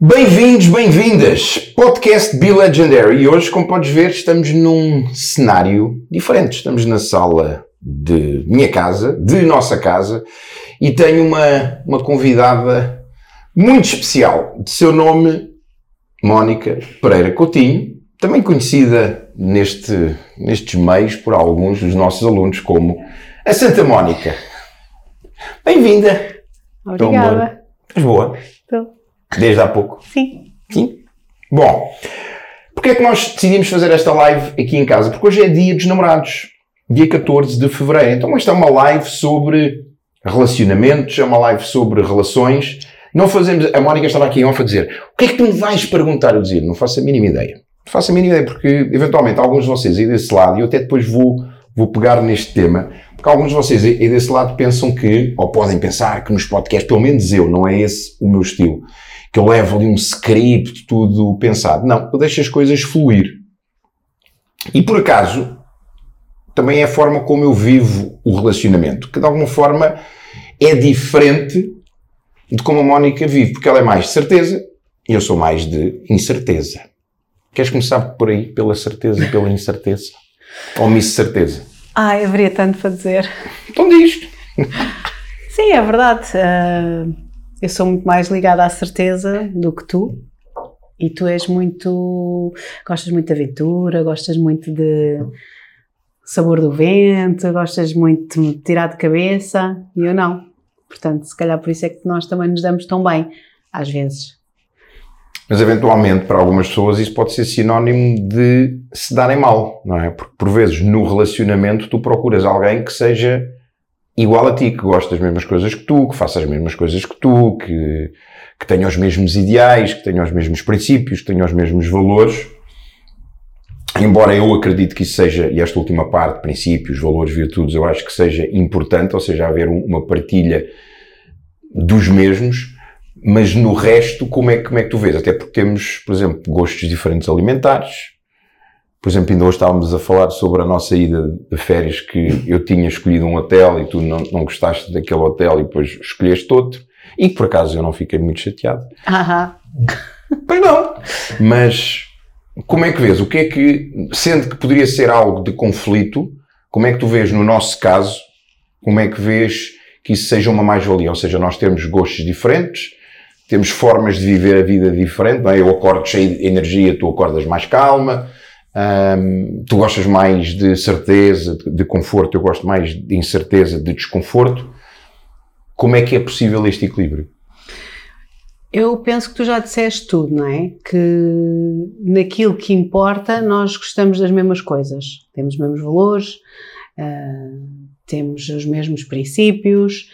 Bem-vindos, bem-vindas! Podcast Be Legendary. E hoje, como podes ver, estamos num cenário diferente. Estamos na sala de minha casa, de nossa casa, e tenho uma, uma convidada muito especial, de seu nome Mónica Pereira Coutinho, também conhecida neste, nestes meios por alguns dos nossos alunos como a Santa Mónica. Bem-vinda! Obrigada. Estás boa? Estou. Desde há pouco? Sim. Sim? Bom, porque é que nós decidimos fazer esta live aqui em casa? Porque hoje é dia dos namorados, dia 14 de fevereiro. Então esta é uma live sobre relacionamentos, é uma live sobre relações. Não fazemos. A Mónica estava aqui em off a dizer: o que é que tu me vais perguntar? Eu dizia: não faço a mínima ideia. Não faço a mínima ideia, porque eventualmente alguns de vocês aí desse lado, e eu até depois vou, vou pegar neste tema, porque alguns de vocês aí desse lado pensam que, ou podem pensar que nos podcasts, pelo menos eu, não é esse o meu estilo, que eu levo ali um script, tudo pensado. Não, eu deixo as coisas fluir. E por acaso, também é a forma como eu vivo o relacionamento, que de alguma forma é diferente de como a Mónica vive, porque ela é mais de certeza e eu sou mais de incerteza. Queres começar por aí, pela certeza e pela incerteza? Ou miss certeza? Ai, haveria tanto para dizer. Então diz. Sim, é verdade. Ah, eu sou muito mais ligada à certeza do que tu. E tu és muito. Gostas muito de aventura, gostas muito de sabor do vento, gostas muito de tirar de cabeça. E eu não. Portanto, se calhar por isso é que nós também nos damos tão bem, às vezes. Mas eventualmente, para algumas pessoas, isso pode ser sinónimo de se darem mal, não é? Porque por vezes no relacionamento tu procuras alguém que seja igual a ti, que goste das mesmas coisas que tu, que faça as mesmas coisas que tu, que, que tenha os mesmos ideais, que tenha os mesmos princípios, que tenha os mesmos valores. Embora eu acredite que isso seja, e esta última parte, princípios, valores, virtudes, eu acho que seja importante, ou seja, haver um- uma partilha dos mesmos, mas no resto, como é, como é que tu vês? Até porque temos, por exemplo, gostos diferentes alimentares. Por exemplo, ainda hoje estávamos a falar sobre a nossa ida de férias, que eu tinha escolhido um hotel e tu não, não gostaste daquele hotel e depois escolheste outro. E que por acaso eu não fiquei muito chateado. Aham. Pois não. Mas como é que vês? O que é que, sendo que poderia ser algo de conflito, como é que tu vês no nosso caso, como é que vês que isso seja uma mais-valia? Ou seja, nós temos gostos diferentes, temos formas de viver a vida diferente, não é? Eu acordo cheio de energia, tu acordas mais calma, hum, tu gostas mais de certeza, de, conforto, eu gosto mais de incerteza, de desconforto. Como é que é possível este equilíbrio? Eu penso que tu já disseste tudo, não é? Que naquilo que importa nós gostamos das mesmas coisas. Temos os mesmos valores, ah, temos os mesmos princípios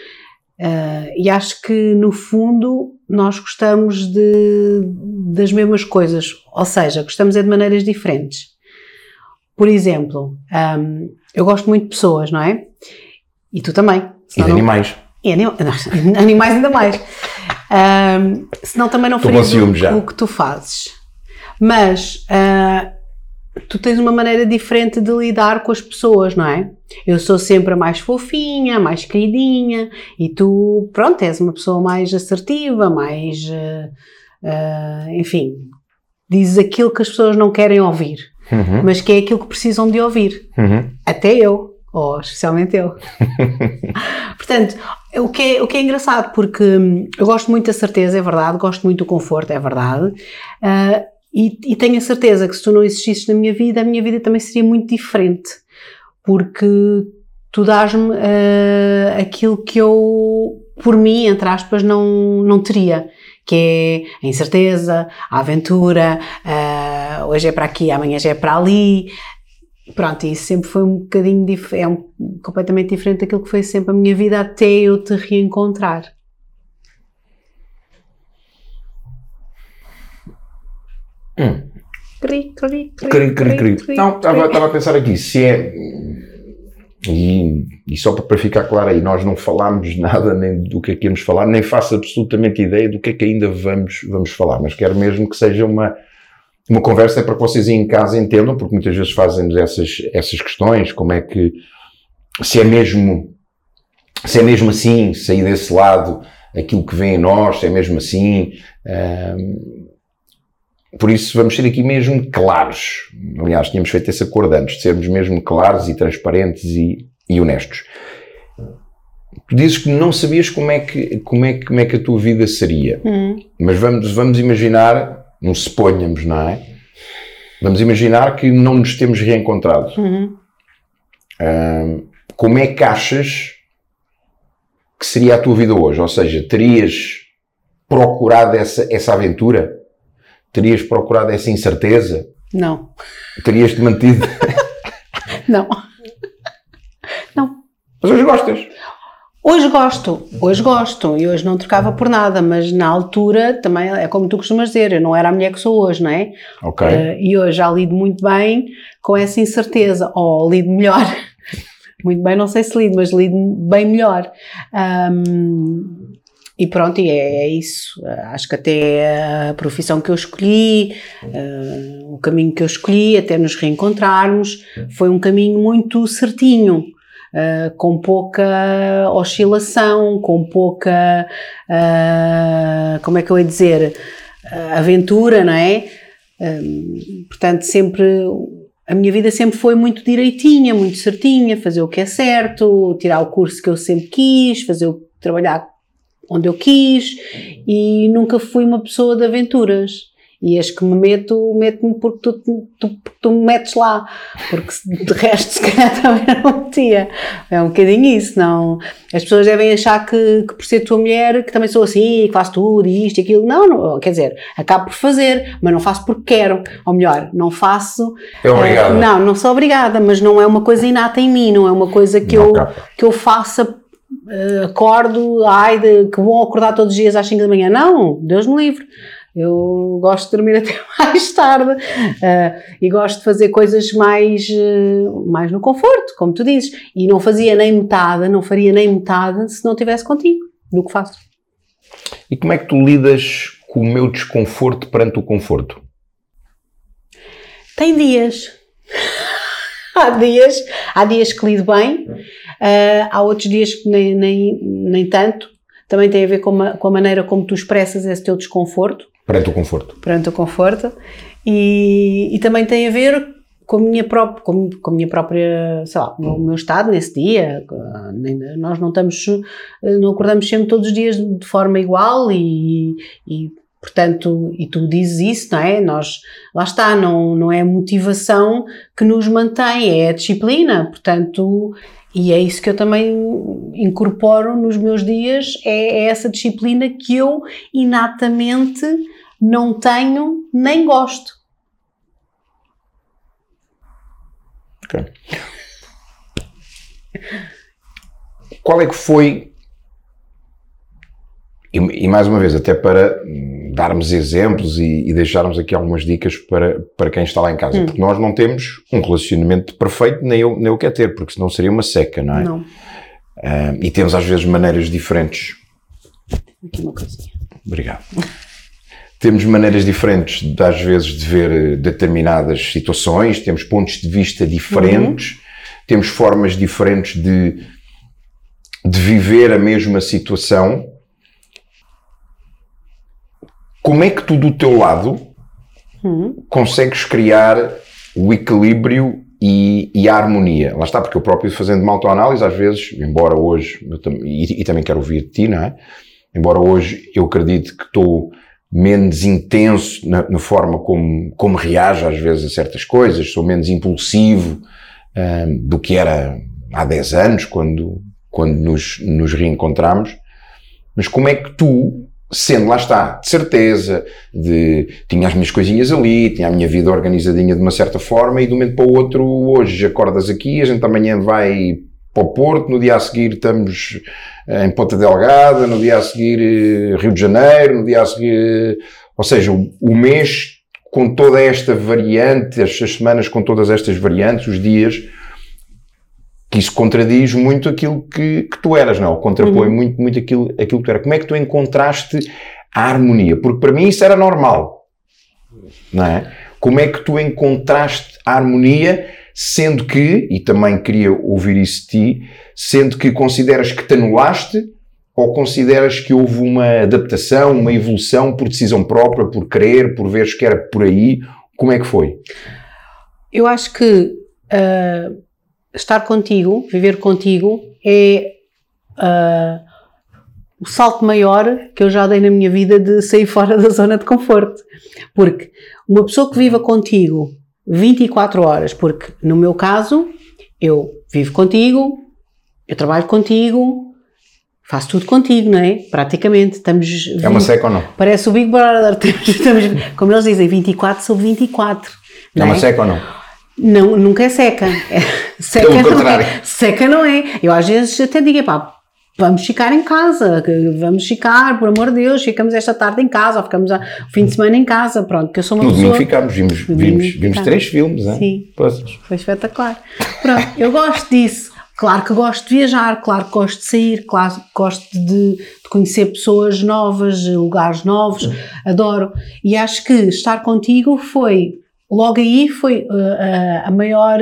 ah, e acho que no fundo nós gostamos de, das mesmas coisas. Ou seja, gostamos é de maneiras diferentes. Por exemplo, ahm, eu gosto muito de pessoas, não é? E tu também. E de não- animais. e anim- não, animais ainda mais. Ahm, senão também não farias o, o que tu fazes. Mas ah, tu tens uma maneira diferente de lidar com as pessoas, não é? Eu sou sempre a mais fofinha, mais queridinha, e tu, pronto, és uma pessoa mais assertiva, mais. ah, ah, enfim, dizes aquilo que as pessoas não querem ouvir, Uhum, mas que é aquilo que precisam de ouvir. uhum. Até eu, ou especialmente eu. Portanto, o que, é, o que é engraçado, porque hum, eu gosto muito da certeza, é verdade, gosto muito do conforto, é verdade, ah, e, e tenho a certeza que se tu não existisses na minha vida, a minha vida também seria muito diferente, porque tu dás-me ah, aquilo que eu, por mim, entre aspas, não, não teria. Que é a incerteza, a aventura, ah, hoje é para aqui, amanhã já é para ali, Pronto, isso sempre foi um bocadinho dif- é um, completamente diferente daquilo que foi sempre a minha vida até eu te reencontrar. Hum. Cri, cri, cri, Cri, cri, cri. cri, Não, estava a pensar aqui, se é. E, e só para, ficar claro aí, nós não falámos nada nem do que é que íamos falar, nem faço absolutamente ideia do que é que ainda vamos, vamos falar, mas quero mesmo que seja uma, uma conversa para que vocês aí em casa entendam, porque muitas vezes fazem-nos essas, essas questões, como é que, se é mesmo, se é mesmo assim, se aí desse lado aquilo que vem em nós, é mesmo assim. Um, por isso vamos ser aqui mesmo claros. Aliás, tínhamos feito esse acordo antes, de sermos mesmo claros e transparentes e, e honestos. Tu dizes que não sabias como é que, como é, como é que a tua vida seria. Uhum. Mas vamos, vamos imaginar, não suponhamos, não é? Vamos imaginar que não nos temos reencontrado. Uhum. Um, como é que achas que seria a tua vida hoje? Ou seja, terias procurado essa, essa aventura? Terias procurado essa incerteza? Não. Terias-te mantido? não. Não. Mas hoje gostas? Hoje gosto, hoje gosto, e hoje não trocava por nada, mas na altura também é como tu costumas dizer, eu não era a mulher que sou hoje, não é? Ok. Uh, e hoje já lido muito bem com essa incerteza, ou lido melhor. muito bem, não sei se lido, mas lido bem melhor. Um, e pronto, e é, é, isso. Acho que até a profissão que eu escolhi, uh, o caminho que eu escolhi, até nos reencontrarmos, foi um caminho muito certinho uh, com pouca oscilação, com pouca, uh, como é que eu ia dizer, aventura, não é? portanto, sempre, a minha vida sempre foi muito direitinha, muito certinha, fazer o que é certo, tirar o curso que eu sempre quis, fazer o, trabalhar onde eu quis e nunca fui uma pessoa de aventuras. E as que me meto, meto-me porque tu, tu, tu, me metes lá, porque de resto se calhar também não metia. É um bocadinho isso, não. As pessoas devem achar que, que por ser tua mulher, que também sou assim, que faço tudo, isto e aquilo. Não, não, quer dizer, acabo por fazer, mas não faço porque quero. Ou melhor, não faço. É obrigada. É, não, não sou obrigada, mas não é uma coisa inata em mim, não é uma coisa que, eu, que eu faça Uh, acordo, ai, de, que bom acordar todos os dias às 5 da manhã. Não, Deus me livre. Eu gosto de dormir até mais tarde uh, e gosto de fazer coisas mais, uh, mais no conforto, como tu dizes. E não fazia nem metade, não faria nem metade se não estivesse contigo do que faço. E como é que tu lidas com o meu desconforto perante o conforto? Tem dias. há dias, há dias que lido bem, uh, há outros dias que nem, nem, nem tanto. Também tem a ver com a, com a maneira como tu expressas esse teu desconforto. Perante o conforto. Perante o conforto. E, e também tem a ver com a minha própria, com, com a minha própria, sei lá, o meu estado nesse dia. Nós não estamos, não acordamos sempre todos os dias de forma igual e, e portanto, e tu dizes isso, não é? Nós, lá está, não, não é a motivação que nos mantém, é a disciplina, portanto, e é isso que eu também incorporo nos meus dias, é, é essa disciplina que eu inatamente não tenho nem gosto. Ok. Qual é que foi, e, e mais uma vez, até para darmos exemplos e, e, deixarmos aqui algumas dicas para, para quem está lá em casa, hum. porque nós não temos um relacionamento perfeito, nem eu, nem eu quero ter, porque senão seria uma seca, não é? Não. Uh, e temos às vezes maneiras diferentes. Aqui uma coisinha. Obrigado temos maneiras diferentes, às vezes, de ver eh, determinadas situações, temos pontos de vista diferentes, uhum. temos formas diferentes de, de viver a mesma situação. Como é que tu, do teu lado, uhum. consegues criar o equilíbrio e, e, a harmonia? Lá está, porque eu próprio fazendo uma autoanálise, às vezes, embora hoje, e, e também quero ouvir de ti, não é? Embora hoje eu acredite que estou menos intenso na, na, forma como, como reage às vezes a certas coisas, sou menos impulsivo um, do que era há 10 anos, quando, quando nos, nos reencontramos. Mas como é que tu, sendo lá está, de certeza, de tinha as minhas coisinhas ali, tinha a minha vida organizadinha de uma certa forma, e de um momento para o outro, hoje acordas aqui, a gente amanhã vai para o Porto, no dia a seguir estamos eh, em Ponta Delgada, no dia a seguir eh, Rio de Janeiro, no dia a seguir, ou seja, o, mês com toda esta variante, as, semanas com todas estas variantes, os dias, que isso contradiz muito aquilo que, que tu eras, não? Contrapõe uhum. muito, muito aquilo, aquilo que tu eras. Como é que tu encontraste a harmonia? Porque para mim isso era normal, não é? Como é que tu encontraste a harmonia sendo que, e também queria ouvir isso de ti, sendo que consideras que te anulaste ou consideras que houve uma adaptação, uma evolução por decisão própria, por querer, por veres que era por aí? Como é que foi? Eu acho que uh, estar contigo, viver contigo, é uh, o salto maior que eu já dei na minha vida de sair fora da zona de conforto. Porque uma pessoa que viva contigo 24 horas, porque no meu caso, eu vivo contigo, eu trabalho contigo, faço tudo contigo, não é? Praticamente. Estamos. É uma seca ou não? Parece o Big Brother. Estamos, como eles dizem, 24 sobre 24. É uma é? seca ou não? Não, nunca é seca. É, seca, não é. seca não é. Eu às vezes até digo, pá, vamos ficar em casa, vamos ficar, por amor de Deus, ficamos esta tarde em casa, ou ficamos o fim de semana em casa, pronto, que eu sou uma no pessoa... No ficámos, vimos, vimos, vimos três filmes, hein? Sim, Pois. foi espetacular. Pronto, eu gosto disso. Claro que gosto de viajar, claro que gosto de sair, claro que gosto de, de conhecer pessoas novas, lugares novos, adoro. E acho que estar contigo foi, logo aí, foi uh, a maior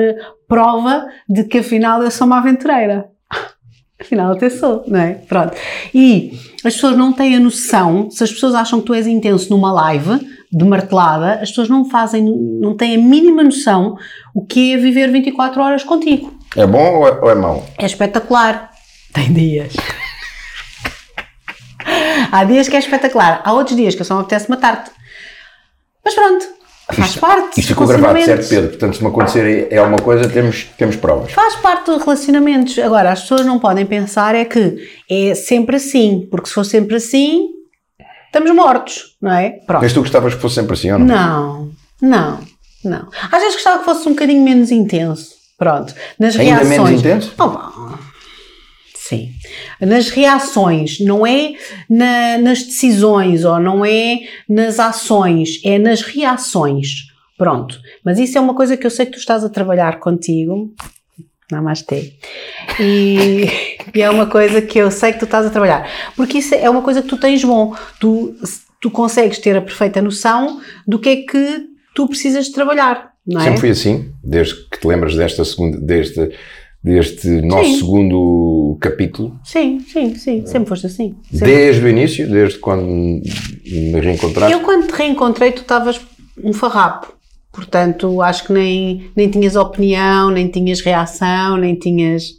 prova de que afinal eu sou uma aventureira. Afinal, até sou, não é? Pronto. E as pessoas não têm a noção, se as pessoas acham que tu és intenso numa live de martelada, as pessoas não fazem, não têm a mínima noção o que é viver 24 horas contigo. É bom ou é, ou é mau? É espetacular. Tem dias. Há dias que é espetacular, há outros dias que eu só me apetece matar-te. Mas pronto, Faz isto, parte. Isto ficou gravado, certo, Pedro? Portanto, se me acontecer é alguma coisa, temos, temos provas. Faz parte dos relacionamentos. Agora, as pessoas não podem pensar é que é sempre assim, porque se for sempre assim, estamos mortos, não é? Pronto. Mas tu gostavas que fosse sempre assim ou não? Não, não, não. Às vezes gostava que fosse um bocadinho menos intenso. Pronto. Nas Ainda reações. menos intenso? Oh, Sim. Nas reações, não é na, nas decisões ou não é nas ações, é nas reações. Pronto. Mas isso é uma coisa que eu sei que tu estás a trabalhar contigo. Namastê. E, e é uma coisa que eu sei que tu estás a trabalhar. Porque isso é uma coisa que tu tens bom. Tu, tu consegues ter a perfeita noção do que é que tu precisas de trabalhar. Não é? Sempre fui assim, desde que te lembras desta segunda, deste deste nosso sim. segundo capítulo. Sim, sim, sim, sempre foste assim. Sempre. Desde o início, desde quando me reencontraste? Eu quando te reencontrei tu estavas um farrapo, portanto acho que nem, nem tinhas opinião, nem tinhas reação, nem tinhas...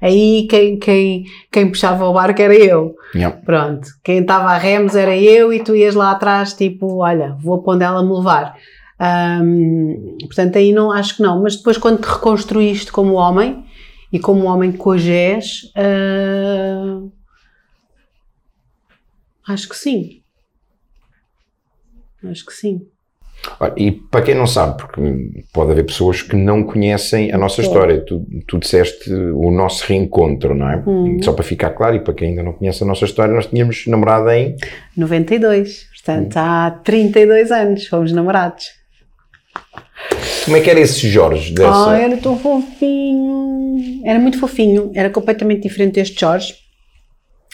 Aí quem, quem, quem puxava o barco era eu. Yeah. Pronto. Quem estava a remos era eu e tu ias lá atrás, tipo, olha, vou para onde ela me levar. Um, portanto, aí não acho que não. Mas depois, quando te reconstruíste como homem, e como homem que hoje és, uh, acho que sim. Acho que sim. E para quem não sabe, porque pode haver pessoas que não conhecem a nossa história, tu, tu disseste o nosso reencontro, não é? Hum. Só para ficar claro, e para quem ainda não conhece a nossa história, nós tínhamos namorado em 92, portanto hum. há 32 anos fomos namorados. Como é que era esse Jorge? Dessa... Ah, era tão fofinho. Era muito fofinho. Era completamente diferente deste Jorge.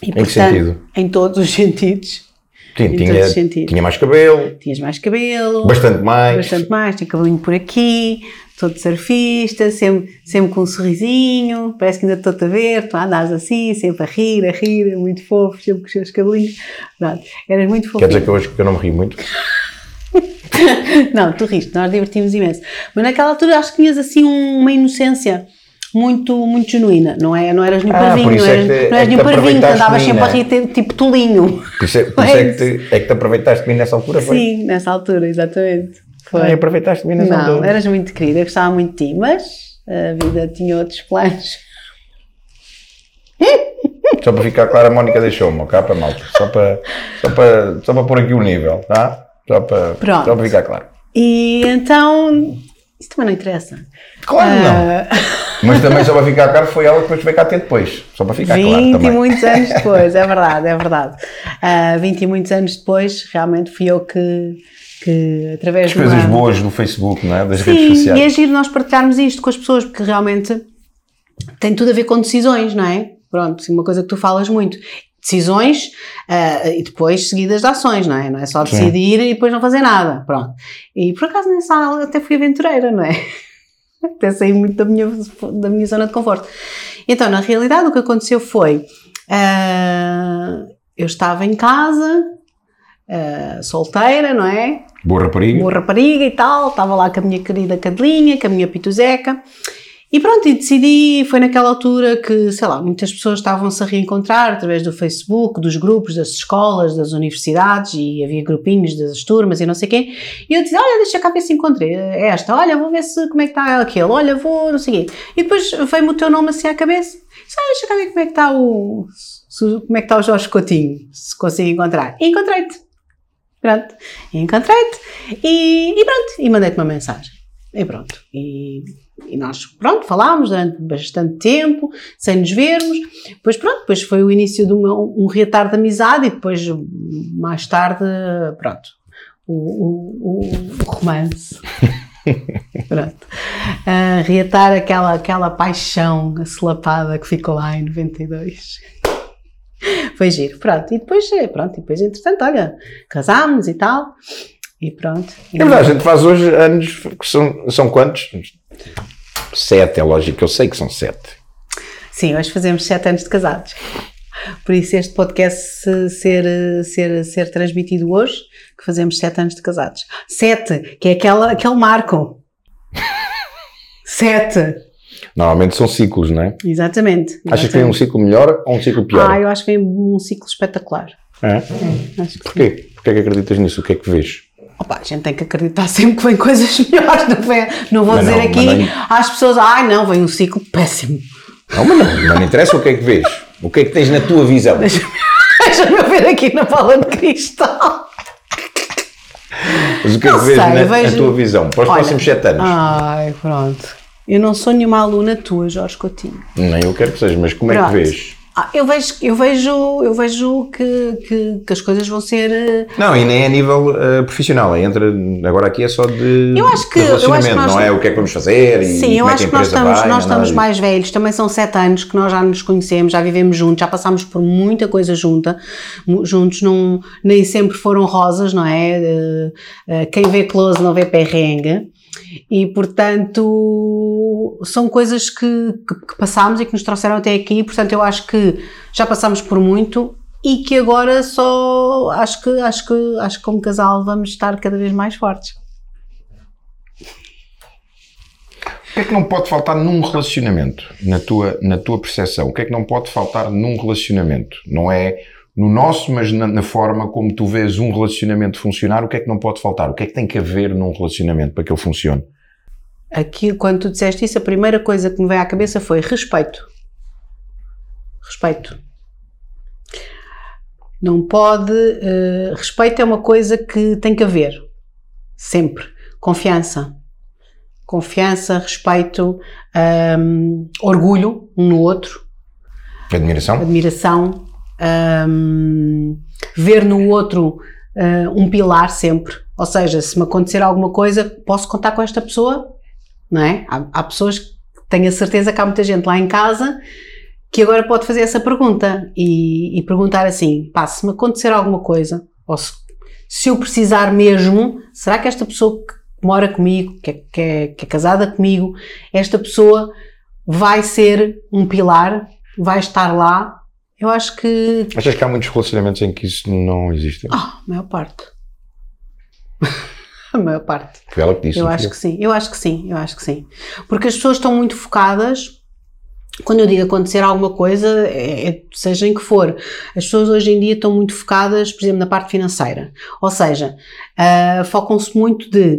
E, em portanto, que sentido? Em todos os sentidos. Sim, tinha, tinha mais cabelo. Tinhas mais cabelo. Bastante mais. Bastante mais. Tinha cabelinho por aqui, todo surfista, sempre, sempre com um sorrisinho. Parece que ainda estou a ver. Tu andas assim, sempre a rir, a rir, muito fofo, sempre com os seus cabelinhos. Pronto, eras muito fofo. Quer dizer que hoje que eu não me ri muito? não, tu riste, nós divertimos imenso. Mas naquela altura acho que tinhas assim uma inocência muito, muito genuína, não, é, não eras nenhum ah, parvinho, não eras, é não eras nenhum parvinho, que andavas sempre a rir tipo tolinho. Por isso é, por isso é, que, te, é que te aproveitaste de mim nessa altura, foi? Sim, nessa altura, exatamente. Foi. Ah, aproveitaste de mim nessa não, altura. Não, eras muito querida, eu gostava muito de ti, mas a vida tinha outros planos. Só para ficar claro, a Mónica deixou-me, ok, para malta. Só para, só, para, só para pôr aqui o nível, tá? Só para, Pronto. só para ficar claro. E então, isso também não interessa. Claro uh... não. Ah, Mas também só para ficar claro foi ela que depois veio cá ter depois. Só para ficar 20 claro também. 20 e muitos anos depois, é verdade, é verdade. Uh, 20 e muitos anos depois, realmente fui eu que, que através As coisas uma... boas do Facebook, não é? Das Sim, redes sociais. e é giro nós partilharmos isto com as pessoas, porque realmente tem tudo a ver com decisões, não é? Pronto, uma coisa que tu falas muito decisões uh, e depois seguidas de ações, não é? Não é só decidir Sim. e depois não fazer nada, pronto. E por acaso nessa aula até fui aventureira, não é? Até saí muito da minha, da minha zona de conforto. Então, na realidade, o que aconteceu foi, Uh, eu estava em casa, uh, solteira, não é? Boa rapariga. Boa rapariga e tal, estava lá com a minha querida Cadelinha, com a minha pituzeca. E pronto, e decidi, foi naquela altura que, sei lá, muitas pessoas estavam-se a reencontrar através do Facebook, dos grupos, das escolas, das universidades, e havia grupinhos das turmas e não sei quê. E eu disse, olha, deixa cá ver se encontrei esta, olha, vou ver se, como é que está aquele, olha, vou, não sei quê. E depois veio-me o teu nome assim à cabeça, disse, ah, deixa cá ver como é que está o, como é que está o Jorge Coutinho, se consigo encontrar. E encontrei-te. Pronto, encontrei-te e, e pronto, e mandei-te uma mensagem. E pronto, e e nós, pronto, falámos durante bastante tempo, sem nos vermos. Depois, pronto, depois foi o início de uma, um reatar de amizade e depois, mais tarde, pronto, o, o, o romance. pronto. Uh, reatar aquela, aquela paixão acelapada que ficou lá em 92. foi giro, pronto. E depois, pronto, e depois, entretanto, olha, casámos e tal. E pronto. É verdade, a gente faz hoje anos que são, são quantos? Sete, é lógico eu sei que são sete. Sim, hoje fazemos sete anos de casados. Por isso este podcast ser, ser, ser transmitido hoje, que fazemos sete anos de casados. Sete, que é aquela, aquele marco. sete. Normalmente são ciclos, não é? Exatamente. exatamente. Achas que vem um ciclo melhor ou um ciclo pior? Ah, eu acho que vem um ciclo espetacular. É? que Porquê? Sim. Porquê é que acreditas nisso? O que é que vês? Opa, a gente tem que acreditar sempre que vem coisas melhores, não, vem, não vou mas dizer não, aqui nem... às pessoas, ai não, vem um ciclo péssimo. Não, mas não, não me interessa o que é que vês. O que é que tens na tua visão? Deixa-me deixa ver aqui na bola de cristal. Mas o que é que vês na, vejo... tua visão para os Olha, próximos sete anos? Ai, pronto. Eu não sou nenhuma aluna tua, Jorge Coutinho. Nem eu quero que seja, mas como pronto. é que vês? Ah, eu vejo, eu vejo, eu vejo que, que, que, as coisas vão ser. Eh, não, e nem é a nível uh, profissional, entra, agora aqui é só de, eu acho que, relacionamento, eu acho que nós, não é o que é que vamos fazer Sim, eu é acho que, nós estamos, vai, nós estamos mais velhos, também são sete anos que nós já nos conhecemos, já vivemos juntos, já passámos por muita coisa junta, juntos não, nem sempre foram rosas, não é? Uh, quem vê close não vê perrengue. E, portanto, são coisas que, que, que passámos e que nos trouxeram até aqui. Portanto, eu acho que já passámos por muito e que agora só acho que, acho que, acho que como casal vamos estar cada vez mais fortes. O que é que não pode faltar num relacionamento, na tua, na tua percepção? O que é que não pode faltar num relacionamento? Não é no nosso, mas na, na, forma como tu vês um relacionamento funcionar, o que é que não pode faltar? O que é que tem que haver num relacionamento para que ele funcione? Aqui, quando tu disseste isso, a primeira coisa que me veio à cabeça foi respeito. Respeito. Não pode. Uh, respeito é uma coisa que tem que haver. Sempre. Confiança. Confiança, respeito, um, orgulho um no outro. Admiração. Admiração um, ver no outro uh, um pilar sempre. Ou seja, se me acontecer alguma coisa, posso contar com esta pessoa, não é? Há, há pessoas que tenho a certeza que há muita gente lá em casa que agora pode fazer essa pergunta e, e perguntar assim: pá, se me acontecer alguma coisa, ou se, se, eu precisar mesmo, será que esta pessoa que mora comigo, que é, que, é, que é casada comigo, esta pessoa vai ser um pilar, vai estar lá eu acho que. Achas que há muitos relacionamentos em que isso não existe? Ah, a maior parte. a maior parte. Foi ela que disse. Eu acho que sim, eu acho que sim, eu acho que sim. Porque as pessoas estão muito focadas. Quando eu digo acontecer alguma coisa, é, é, seja em que for, as pessoas hoje em dia estão muito focadas, por exemplo, na parte financeira. Ou seja, uh, focam-se muito de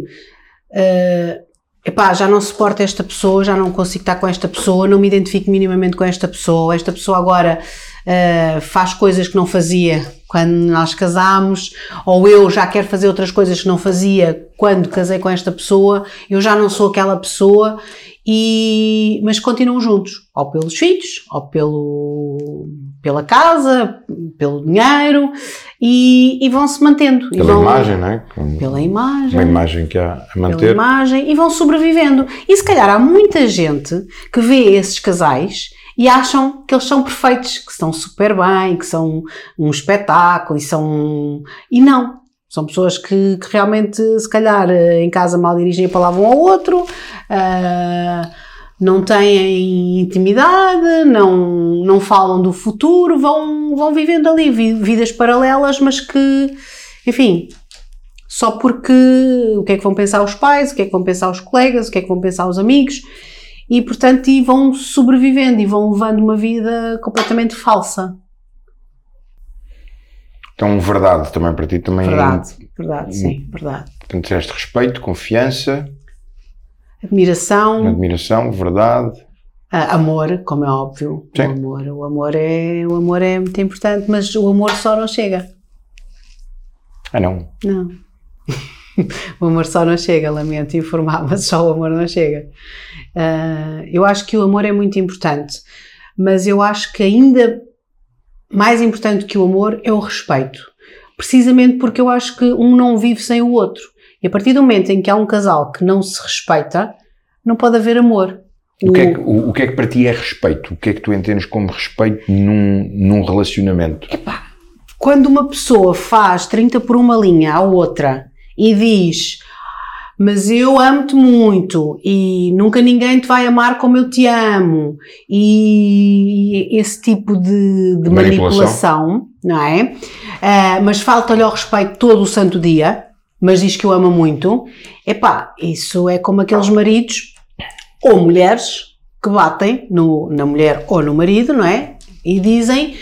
uh, epá, já não suporto esta pessoa, já não consigo estar com esta pessoa, não me identifico minimamente com esta pessoa, esta pessoa agora uh, faz coisas que não fazia quando nós casámos, ou eu já quero fazer outras coisas que não fazia quando casei com esta pessoa, eu já não sou aquela pessoa, e, mas continuam juntos, ou pelos filhos, ou pelo, pela casa, pelo dinheiro, e, e vão se mantendo. Pela vão, imagem, não é? Pela imagem. Uma imagem que há a manter. Pela imagem, e vão sobrevivendo. E se calhar há muita gente que vê esses casais e acham que eles são perfeitos, que estão super bem, que são um espetáculo e são. E não. São pessoas que, que realmente, se calhar, em casa mal dirigem a palavra um ao outro, uh, não têm intimidade, não, não falam do futuro, vão, vão vivendo ali vidas paralelas, mas que, enfim, só porque o que é que vão pensar os pais, o que é que vão pensar os colegas, o que é que vão pensar os amigos, e portanto e vão sobrevivendo e vão levando uma vida completamente falsa. Então, verdade também para ti também. Verdade, verdade, sim, verdade. Portanto, disseste respeito, confiança, admiração, admiração, verdade, uh, amor, como é óbvio. Sim. O amor, o amor é, o amor é muito importante, mas o amor só não chega. Ah, não? Não. o amor só não chega, lamento informar, mas só o amor não chega. Uh, eu acho que o amor é muito importante, mas eu acho que ainda mais importante que o amor é o respeito. Precisamente porque eu acho que um não vive sem o outro. E a partir do momento em que há um casal que não se respeita, não pode haver amor. O, o, que, é que, o, o que, é que, para ti é respeito? O que é que tu entendes como respeito num, num relacionamento? Epá, quando uma pessoa faz 30 por uma linha à outra e diz mas eu amo-te muito e nunca ninguém te vai amar como eu te amo e esse tipo de, de manipulação. manipulação. não é? Uh, mas falta-lhe ao respeito todo o santo dia, mas diz que o ama muito. Epá, isso é como aqueles maridos ou mulheres que batem no, na mulher ou no marido, não é? E dizem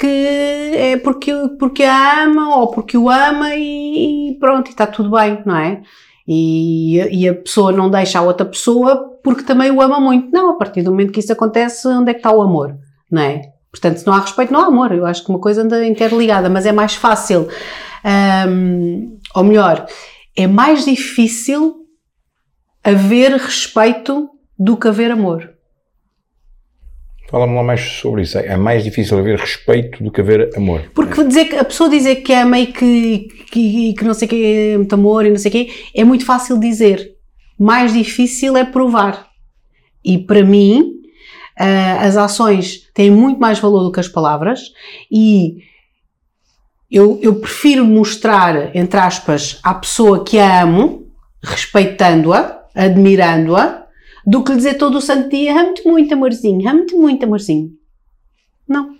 que é porque, porque a ama ou porque o ama e, pronto, e está tudo bem, não é? E, e, a pessoa não deixa a outra pessoa porque também o ama muito. Não, a partir do momento que isso acontece, onde é que está o amor? Não é? Portanto, se não há respeito, não há amor. Eu acho que uma coisa anda interligada, mas é mais fácil, um, ou melhor, é mais difícil haver respeito do que haver amor. Fala-me lá mais sobre isso. É mais difícil haver respeito do que haver amor. Porque dizer que, a pessoa dizer que ama e que, que, que não sei o que é muito amor e não sei o que é muito fácil dizer. Mais difícil é provar. E para mim, uh, as ações têm muito mais valor do que as palavras e eu, eu prefiro mostrar, entre aspas, à pessoa que a amo, respeitando-a, admirando-a, do que dizer todo o santo dia, amo-te muito, amorzinho, amo-te muito, amorzinho. Não.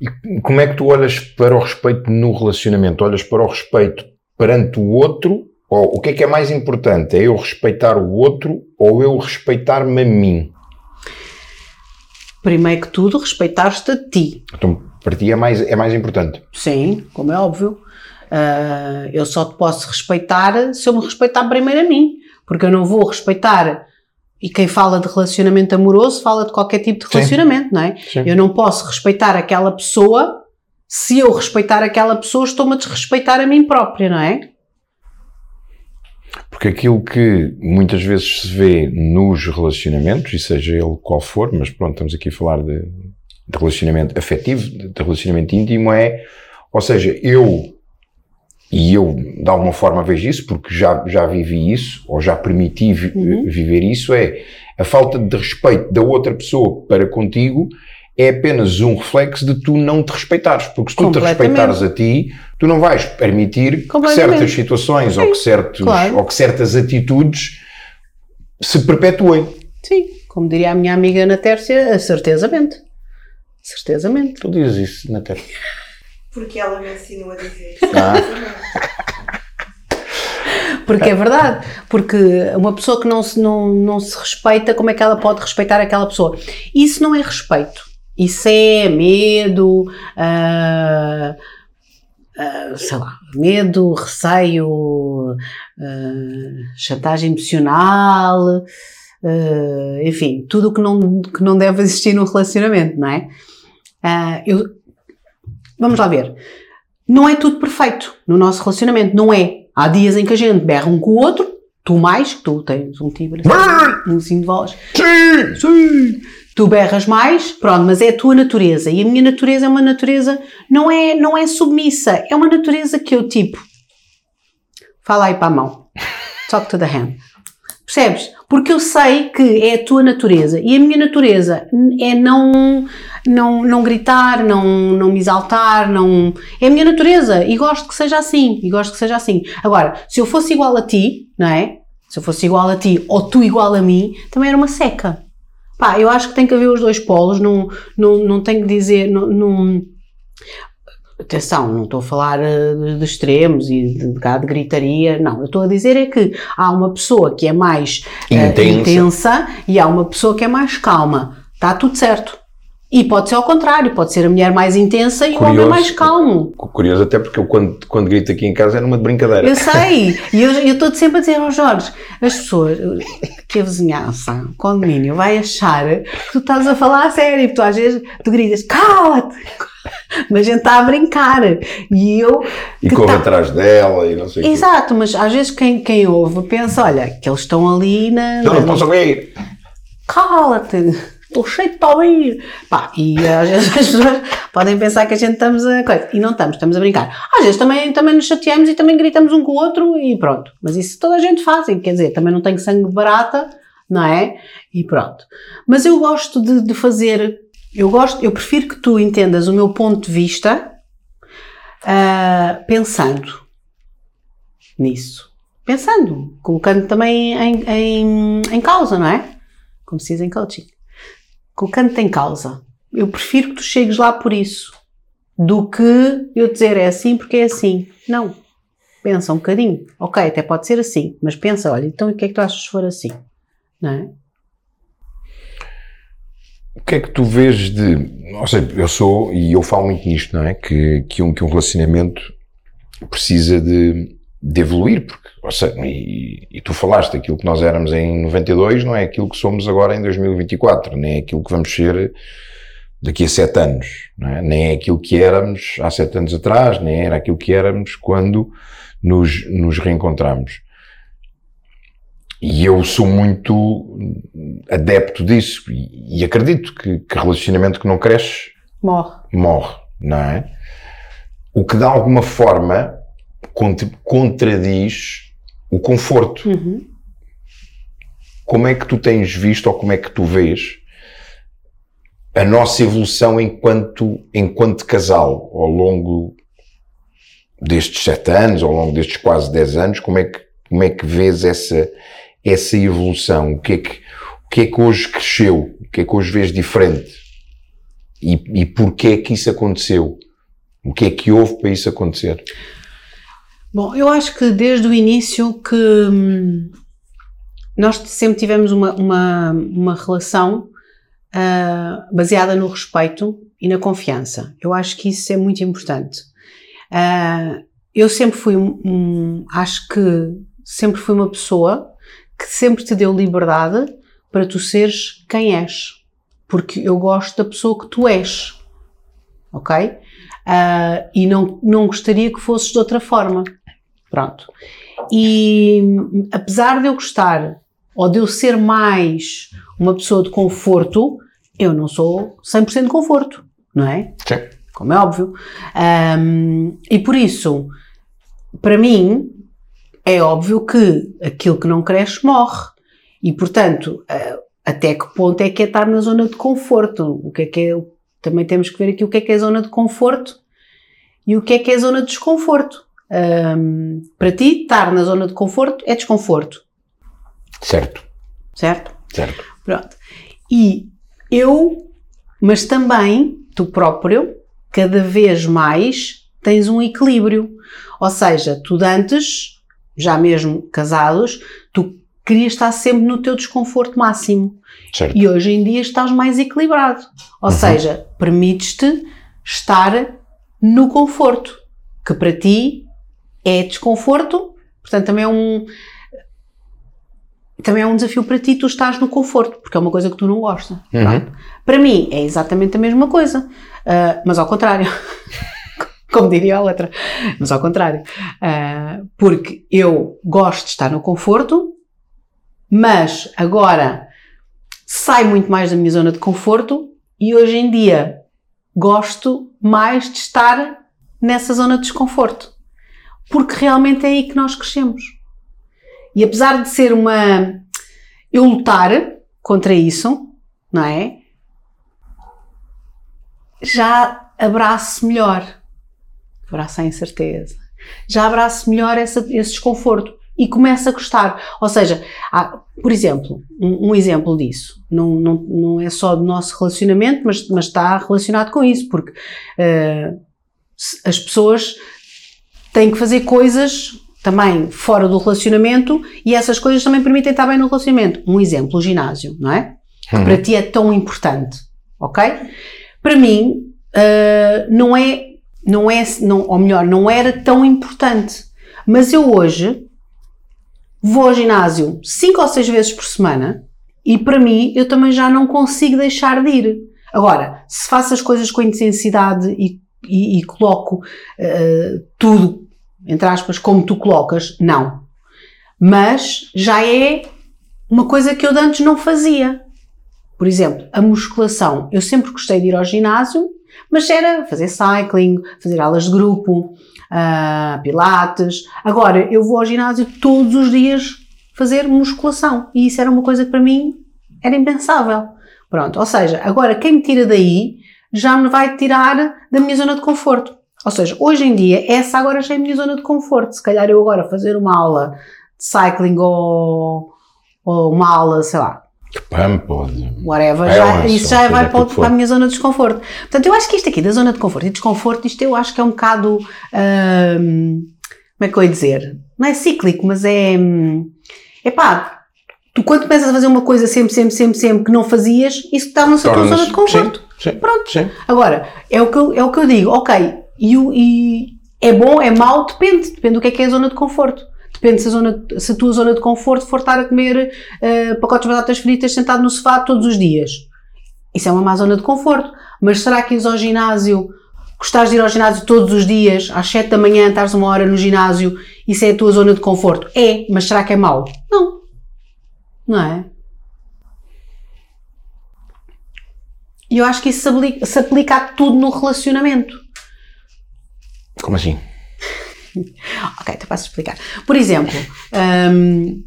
E como é que tu olhas para o respeito no relacionamento? Olhas para o respeito perante o outro? Ou o que é que é mais importante? É eu respeitar o outro ou eu respeitar-me a mim? Primeiro que tudo, respeitar-te a ti. Então, para ti é mais, é mais importante? Sim, como é óbvio. Uh, eu só te posso respeitar se eu me respeitar primeiro a mim. Porque eu não vou respeitar. E quem fala de relacionamento amoroso fala de qualquer tipo de relacionamento, Sim. não é? Sim. Eu não posso respeitar aquela pessoa se eu respeitar aquela pessoa, estou-me a desrespeitar a mim própria, não é? Porque aquilo que muitas vezes se vê nos relacionamentos, e seja ele qual for, mas pronto, estamos aqui a falar de, de relacionamento afetivo, de relacionamento íntimo, é, ou seja, eu e eu, de alguma forma, vejo isso, porque já, já vivi isso, ou já permiti vi, uhum. viver isso, é a falta de respeito da outra pessoa para contigo é apenas um reflexo de tu não te respeitares. Porque se tu te respeitares a ti, tu não vais permitir que certas situações ou que, certos, claro. ou que certas atitudes se perpetuem. Sim, como diria a minha amiga Ana Tércia, certezamente. Certezamente. Tu dizes isso, Ana Tércia. Porque ela me ensinou a dizer. Ah. Porque é verdade, porque uma pessoa que não se, não, não se respeita, como é que ela pode respeitar aquela pessoa? Isso não é respeito, isso é medo, uh, uh, sei lá, medo, receio, uh, chantagem emocional, enfim, tudo o que não, que não deve existir num relacionamento, não é? eu, vamos lá ver. Não é tudo perfeito no nosso relacionamento, não é. Há dias em que a gente berra um com o outro, tu mais, que tu tens um timbre, um assim de voz. Sim! Sim! Tu berras mais, pronto, mas é a tua natureza. E a minha natureza é uma natureza, não é, não é submissa, é uma natureza que eu tipo. Fala aí para a mão. Talk to the hand. Percebes? Porque eu sei que é a tua natureza e a minha natureza é não não, não gritar, não, não me exaltar, não é a minha natureza e gosto que seja assim, e gosto que seja assim. Agora, se eu fosse igual a ti, não é? Se eu fosse igual a ti ou tu igual a mim, também era uma seca. Pá, eu acho que tem que haver os dois polos, não, não, não tenho que dizer, não, não- Atenção, não estou a falar eh, de, extremos e de, de, de gritaria, não. Eu estou a dizer é que há uma pessoa que é mais eh, Intensa. intensa e há uma pessoa que é mais calma. Está tudo certo. E pode ser ao contrário, pode ser a mulher mais intensa e o homem Curioso. mais calmo. Curioso até porque eu quando, quando grito aqui em casa é numa de brincadeira. Eu sei, e eu estou sempre a dizer ao Jorge, as pessoas, que a vizinhança, o condomínio, vai achar que tu estás a falar a sério, porque tu às vezes tu gritas, cala-te! Mas a gente está a brincar. E eu. e que corro tá- atrás dela e não sei o quê. Exato, mas às vezes quem, quem ouve pensa, olha, que eles estão ali na. Eu não posso ouvir. Cala-te! Estou cheio de ouvir! Pá, e às vezes as pessoas podem pensar que a gente estamos a. coisa, E não estamos, estamos a brincar. Às vezes também, também nos chateamos e também gritamos um com o outro e pronto. Mas isso toda a gente faz, quer dizer, também não tenho sangue barata, não é? E pronto. Mas eu gosto de, de fazer. Eu gosto, eu prefiro que tu entendas o meu ponto de vista ah, pensando nisso. Pensando, colocando também em, em, em causa, não é? Como se diz em coaching. Colocando-te em causa. Eu prefiro que tu chegues lá por isso do que eu dizer é assim porque é assim. Não. Pensa um bocadinho. Ok, até pode ser assim, mas pensa, olha, então o que é que tu achas se for assim? Não é? O que é que tu vês de. Ou seja, eu sou, e eu falo muito nisto, não é? Que, que, um, que um relacionamento precisa de, de evoluir, porque, ou seja, e, e tu falaste, aquilo que nós éramos em 92 não é aquilo que somos agora em 2024, nem é aquilo que vamos ser daqui a sete anos, não é? nem é aquilo que éramos há sete anos atrás, nem era aquilo que éramos quando nos, nos reencontramos. E eu sou muito adepto disso e, e acredito que, que relacionamento que não cresce Morre. morre, não é? O que de alguma forma cont- contradiz o conforto. Uhum. Como é que tu tens visto ou como é que tu vês a nossa evolução enquanto, enquanto casal ao longo destes sete anos, ao longo destes quase dez anos, como é que, como é que vês essa, essa evolução? O que, é que, o que é que hoje cresceu? O que é que hoje vês diferente? E, e porquê é que isso aconteceu? O que é que houve para isso acontecer? Bom, eu acho que desde o início que hum, nós sempre tivemos uma, uma, uma relação ah, baseada no respeito e na confiança. Eu acho que isso é muito importante. Ah, eu sempre fui um- acho que sempre fui uma pessoa que sempre te deu liberdade para tu seres quem és. Porque eu gosto da pessoa que tu és. Ok? Ah, e não, não gostaria que fosses de outra forma. Pronto. E apesar de eu gostar ou de eu ser mais uma pessoa de conforto, eu não sou 100% de conforto, não é? Sim. Como é óbvio. Ahm, e por isso, para mim, é óbvio que aquilo que não cresce morre. E portanto, ah, até que ponto é que é estar na zona de conforto? O que é que é, também temos que ver aqui o que é que é zona de conforto e o que é que é zona de desconforto. Ahm, para ti, estar na zona de conforto é desconforto, Certo, certo? certo. Pronto. E eu, mas também tu próprio, cada vez mais tens um equilíbrio. Ou seja, tu antes, já mesmo casados, tu querias estar sempre no teu desconforto máximo. certo. E hoje em dia estás mais equilibrado. Ou seja, permites-te estar no conforto, que para ti é desconforto, portanto também é um também é um desafio para ti tu estás no conforto, porque é uma coisa que tu não gostas. Uhum. Para mim é exatamente a mesma coisa, ah, mas ao contrário. Como diria a outra, mas ao contrário. Ah, porque eu gosto de estar no conforto, mas agora sai muito mais da minha zona de conforto e hoje em dia gosto mais de estar nessa zona de desconforto. Porque realmente é aí que nós crescemos. E apesar de ser uma. eu lutar contra isso, não é? Já abraço melhor. Abraço a incerteza. Já abraço melhor essa- esse desconforto. e começo a gostar. Ou seja, há, por exemplo, um, um, exemplo disso, não, não, não é só do nosso relacionamento, mas, mas está relacionado com isso, porque uh, as pessoas têm que fazer coisas também fora do relacionamento e essas coisas também permitem estar bem no relacionamento. Um exemplo, o ginásio, não é? Que uhum. para ti é tão importante, ok? Para mim, uh, não é, não é, não, ou melhor, não era tão importante. Mas eu hoje vou ao ginásio cinco ou seis vezes por semana e para mim eu também já não consigo deixar de ir. Agora, se faço as coisas com intensidade e, e, e coloco uh, tudo entre aspas, como tu colocas, não. Mas já é uma coisa que eu antes não fazia. Por exemplo, a musculação. Eu sempre gostei de ir ao ginásio, mas era fazer cycling, fazer aulas de grupo, uh, pilates. Agora, eu vou ao ginásio todos os dias fazer musculação. E isso era uma coisa que para mim era impensável. Pronto, ou seja, agora quem me tira daí já me vai tirar da minha zona de conforto. Ou seja, hoje em dia, essa agora já é a minha zona de conforto. Se calhar eu agora fazer uma aula de cycling ou, ou uma aula, sei lá, que pampa, whatever, já, isso já vai para, para, a minha zona de desconforto. Portanto, eu acho que isto aqui da zona de conforto e desconforto, isto eu acho que é um bocado, hum, como é que eu ia dizer? Não é cíclico, mas é, é pá, tu quando começas a fazer uma coisa sempre, sempre, sempre, sempre que não fazias, isso está-se a tua zona de conforto. Sim, sim, Pronto. Sim. Agora, é o, que eu, é o que eu digo, ok, e, e é bom, é mau, depende. Depende do que é que é a zona de conforto. Depende se a, zona, se a tua zona de conforto for estar a comer uh, pacotes de batatas fritas sentado no sofá todos os dias. Isso é uma má zona de conforto. Mas será que ires ao ginásio, gostares de ir ao ginásio todos os dias, às 7 da manhã, estás uma hora no ginásio, isso é a tua zona de conforto? É, mas será que é mau? Não. Não é? E eu acho que isso se aplica, se aplica a tudo no relacionamento. Como assim? ok, então posso explicar. Por exemplo, um,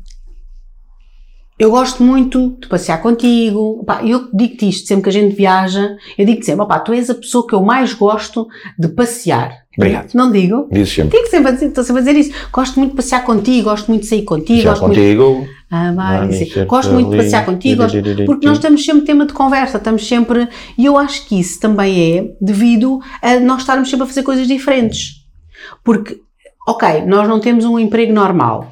eu gosto muito de passear contigo. Pá, eu digo-te isto sempre que a gente viaja. Eu digo-te sempre, opá, tu és a pessoa que eu mais gosto de passear. Obrigado. Não digo? Diz sempre. Digo sempre, estou sempre a dizer isso. Gosto muito de passear contigo, gosto muito de sair contigo. Já gosto contigo. Muito... Ah, vai, gosto muito de passear contigo, gosto... porque nós estamos sempre tema de conversa, estamos sempre. E eu acho que isso também é devido a nós estarmos sempre a fazer coisas diferentes. Porque, ok, nós não temos um emprego normal.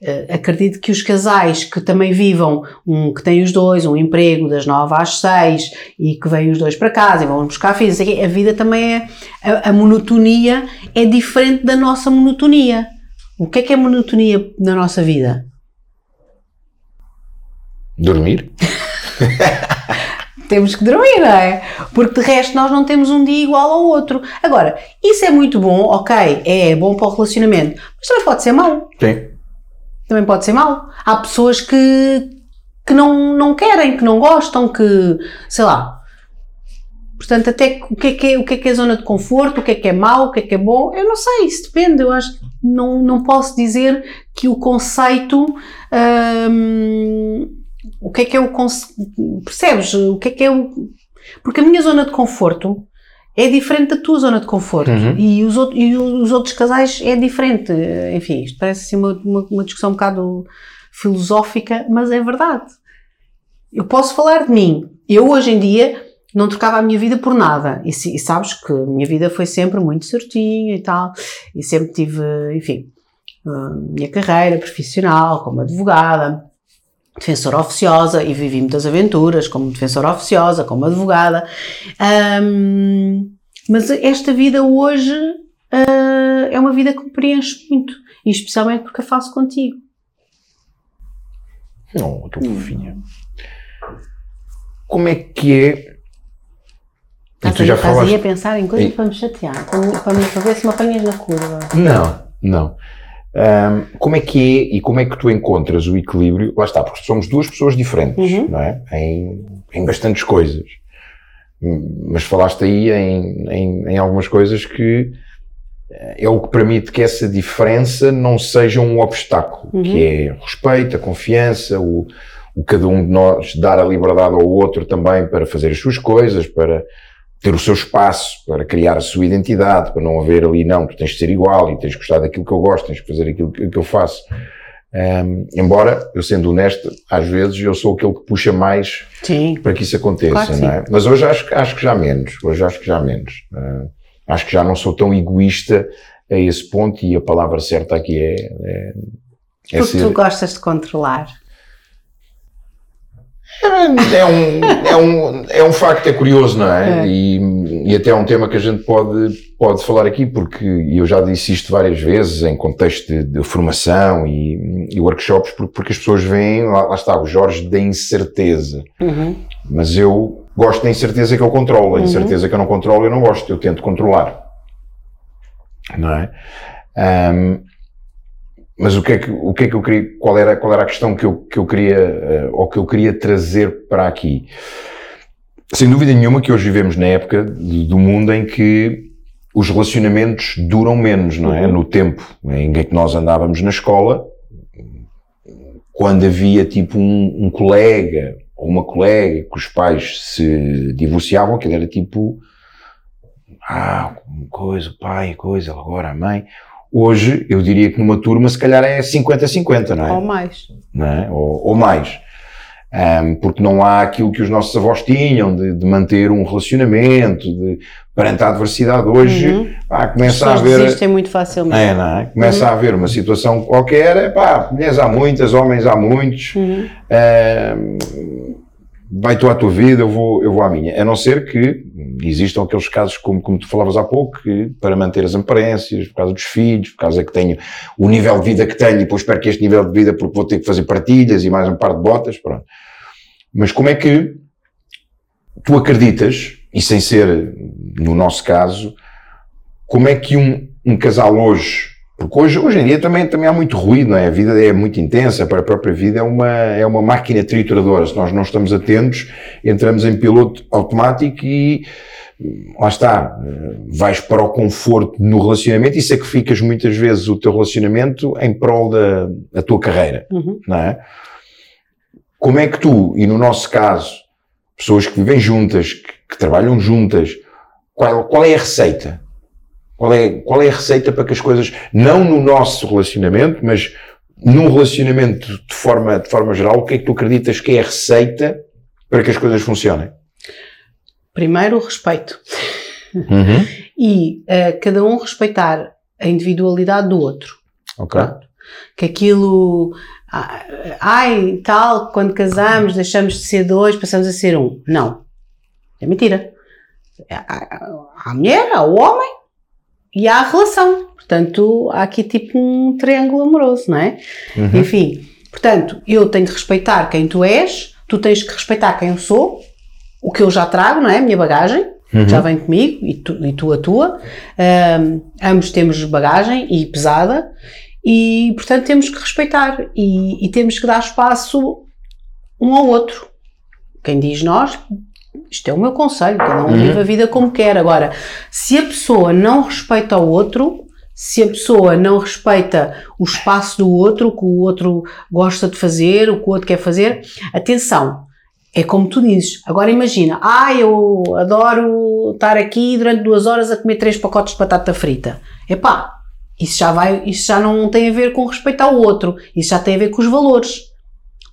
Uh, acredito que os casais que também vivam, um que tem os dois, um emprego das nove às seis e que vêm os dois para casa e vão buscar filhos, a vida também é, a, a, monotonia é diferente da nossa monotonia. O que é que é monotonia na nossa vida? Dormir? temos que dormir, não é? Porque de resto nós não temos um dia igual ao outro. Agora, isso é muito bom, ok, é bom para o relacionamento, mas também pode ser mau. Sim. Também pode ser mau. Há pessoas que, que não, não querem, que não gostam, que, sei lá. Portanto, até o que, é que é, o que é que é zona de conforto, o que é que é mau, o que é que é bom, eu não sei, isso depende. Eu acho que não, não posso dizer que o conceito. Hum, o que é que é o. Percebes? O que é que o. Porque a minha zona de conforto é diferente da tua zona de conforto uhum. e, os outros, e os outros casais é diferente. Enfim, isto parece assim uma, uma, uma, discussão um bocado filosófica, mas é verdade. Eu posso falar de mim. Eu hoje em dia não trocava a minha vida por nada. E, e sabes que a minha vida foi sempre muito certinha e tal. E sempre tive, enfim, a minha carreira profissional como advogada defensora oficiosa e vivi muitas aventuras como defensora oficiosa, como advogada. Um, mas esta vida hoje uh, é uma vida que me preenche muito, e especialmente porque a faço contigo. Não, estou fofinha. Como é que é? Estás, tu já falaste... a pensar em coisas e... para me chatear, para, para, para ver se me apanhas na curva. Não, não. Um, como é que é e como é que tu encontras o equilíbrio? Lá está, porque somos duas pessoas diferentes, uhum. não é? Em, em bastantes coisas. Mas falaste aí em, em, em, algumas coisas que eh, é o que permite que essa diferença não seja um obstáculo, uhum. que é o respeito, a confiança, o, o cada um de nós dar a liberdade ao outro também para fazer as suas coisas, para ter o seu espaço para criar a sua identidade, para não haver ali, não, tu tens de ser igual e tens de gostar daquilo que eu gosto, tens de fazer aquilo que, eu faço. Um, embora, eu sendo honesto, às vezes eu sou aquele que puxa mais Sim. para que isso aconteça, Claro não é? Mas hoje acho, que- acho que já menos. Hoje acho que já menos. Uh, acho que já não sou tão egoísta a esse ponto e a palavra certa aqui é, é, é Porque tu gostas de controlar. É um, é um, é um facto, é curioso, não é? É. E, e até é um tema que a gente pode, pode falar aqui, porque eu já disse isto várias vezes em contexto de, de formação e, e workshops, porque, porque as pessoas veem, lá, lá está, o Jorge da incerteza. Uhum. Mas eu gosto da incerteza que eu controlo. A incerteza que eu não controlo, eu não gosto, eu tento controlar. Não é? Ahm, mas o que é que, o que é que eu queria, qual era, qual era a questão que eu, que eu queria, eh, ou que eu queria trazer para aqui? Sem dúvida nenhuma que hoje vivemos na época do mundo em que os relacionamentos duram menos, não é? No tempo em que nós andávamos na escola, quando havia tipo um, um colega ou uma colega que os pais se divorciavam, aquilo era tipo, ah, coisa, o pai, coisa, agora a mãe. Hoje, eu diria que numa turma, se calhar é 50-50, não é? Ou mais. não é? Ou, ou mais. Ahm, porque não há aquilo que os nossos avós tinham de, de manter um relacionamento, de, perante a adversidade. Hoje, Uhum. pá, começa a haver. desistem muito facilmente. É, não é? Começa a haver uma situação qualquer, pá, mulheres há muitas, homens há muitos, Uhum. Ahm, vai tu à tua vida, eu vou, eu vou à minha. A não ser que existam aqueles casos, como, como tu falavas há pouco, que para manter as aparências, por causa dos filhos, por causa que tenho o nível de vida que tenho, e depois espero que este nível de vida, porque vou ter que fazer partilhas e mais um par de botas, pronto. Mas como é que tu acreditas, e sem ser no nosso caso, como é que um, um casal hoje, porque hoje, hoje em dia também, também há muito ruído, não é? A vida é muito intensa, para a própria vida é uma, é uma máquina trituradora. Se nós não estamos atentos, entramos em piloto automático e lá está, eh, vais para o conforto no relacionamento e sacrificas muitas vezes o teu relacionamento em prol da, da tua carreira, Uhum. não é? Como é que tu, e no nosso caso, pessoas que vivem juntas, que, que trabalham juntas, qual, qual é a receita? Qual é, qual é a receita para que as coisas, não no nosso relacionamento, mas num relacionamento de forma, de forma geral, o que é que tu acreditas que é a receita para que as coisas funcionem? Primeiro, o respeito. E eh, cada um respeitar a individualidade do outro. Ok. Que aquilo. ah, Ai, tal, quando casamos, deixamos de ser dois, passamos a ser um. Não. É mentira. Há há a mulher, há o homem e há a relação. Portanto, há aqui tipo um triângulo amoroso, não é? Uhum. Enfim, portanto, eu tenho que respeitar quem tu és, tu tens que respeitar quem eu sou, o que eu já trago, não é? A minha bagagem, Uhum. já vem comigo e tu, e tu a tua. Ahm, ambos temos bagagem e pesada e, portanto, temos que respeitar e, e temos que dar espaço um ao outro. Quem diz nós, isto é o meu conselho, cada um Uhum. vive a vida como quer. Agora, se a pessoa não respeita o outro, se a pessoa não respeita o espaço do outro, o que o outro gosta de fazer, o que o outro quer fazer, atenção, é como tu dizes. Agora imagina, ah, eu adoro estar aqui durante duas horas a comer três pacotes de batata frita. Epá, isso já vai, isso já não tem a ver com respeitar o outro, isso já tem a ver com os valores.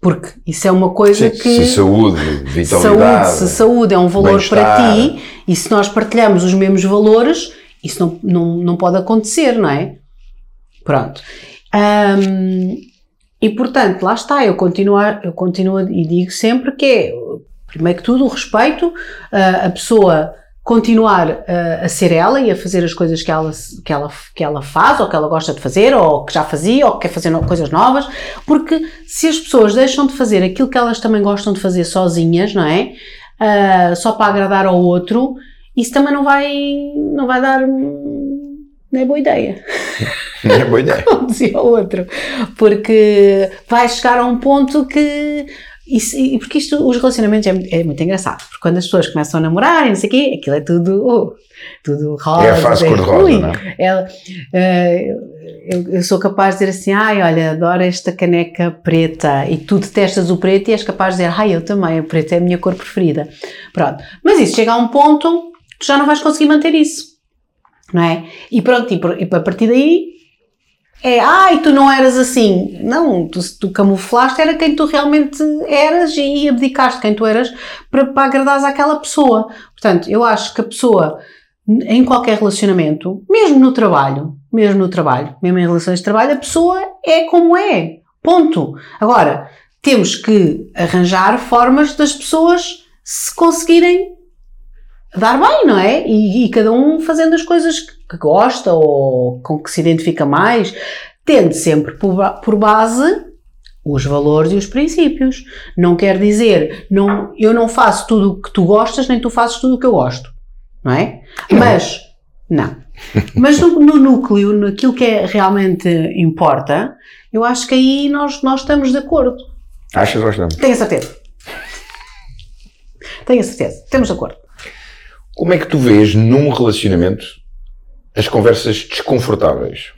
Porque isso é uma coisa que. se saúde, Saúde, vitalidade. se saúde é um valor para ti e se nós partilhamos os mesmos valores, isso não, não, não pode acontecer, não é? Pronto. E portanto, lá está, eu continuo, eu continuo e digo sempre que é, primeiro que tudo, o respeito, ah, a pessoa continuar ah, a ser ela e a fazer as coisas que ela, que, ela, que ela faz ou que ela gosta de fazer ou que já fazia ou que quer fazer no- coisas novas, porque se as pessoas deixam de fazer aquilo que elas também gostam de fazer sozinhas, não é? Ah, só para agradar ao outro, isso também não vai, não vai dar. hum, Não é boa ideia É boa ideia. como dizia o outro, porque vai chegar a um ponto que. Isso, e porque isto, os relacionamentos é, muito- é muito engraçado, porque quando as pessoas começam a namorar e não sei o quê, aquilo é tudo, oh, tudo rosa. É a fase cor-de-rosa, ui, não é? ela, eh, eu, eu sou capaz de dizer assim, ai, olha, adoro esta caneca preta, e tu detestas o preto e és capaz de dizer, ai, eu também, o preto é a minha cor preferida. Pronto. Mas isso chega a um ponto que já não vais conseguir manter isso, não é? E pronto, e, por- e a partir daí é, ai, tu não eras assim. Não, tu, tu camuflaste, era quem tu realmente eras e abdicaste quem tu eras para, para agradares àquela pessoa. Portanto, eu acho que a pessoa, em qualquer relacionamento, mesmo no trabalho, mesmo no trabalho, mesmo em relações de trabalho, a pessoa é como é. Ponto. Agora, temos que arranjar formas das pessoas se conseguirem dar bem, não é? E, e, cada um fazendo as coisas que gosta ou com que se identifica mais, tendo sempre por, por base os valores e os princípios. Não quer dizer, não, eu não faço tudo o que tu gostas, nem tu fazes tudo o que eu gosto, não é? Mas, não. Mas no, no núcleo, naquilo que é, realmente importa, eu acho que aí nós, nós estamos de acordo. Achas ou estamos? Tenho a certeza. Tenho a certeza. Temos de acordo. Como é que tu vês num relacionamento as conversas desconfortáveis?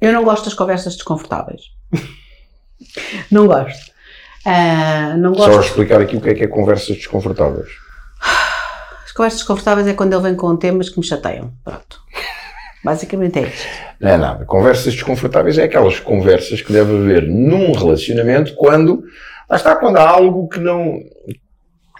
Eu não gosto das conversas desconfortáveis. não gosto. Uh, não gosto. Só explicar aqui o que é que é conversas desconfortáveis. As conversas desconfortáveis é quando ele vem com temas que me chateiam. Pronto. Basicamente é isso. Não é nada. Conversas desconfortáveis é aquelas conversas que deve haver num relacionamento quando. Lá está, quando há algo que não,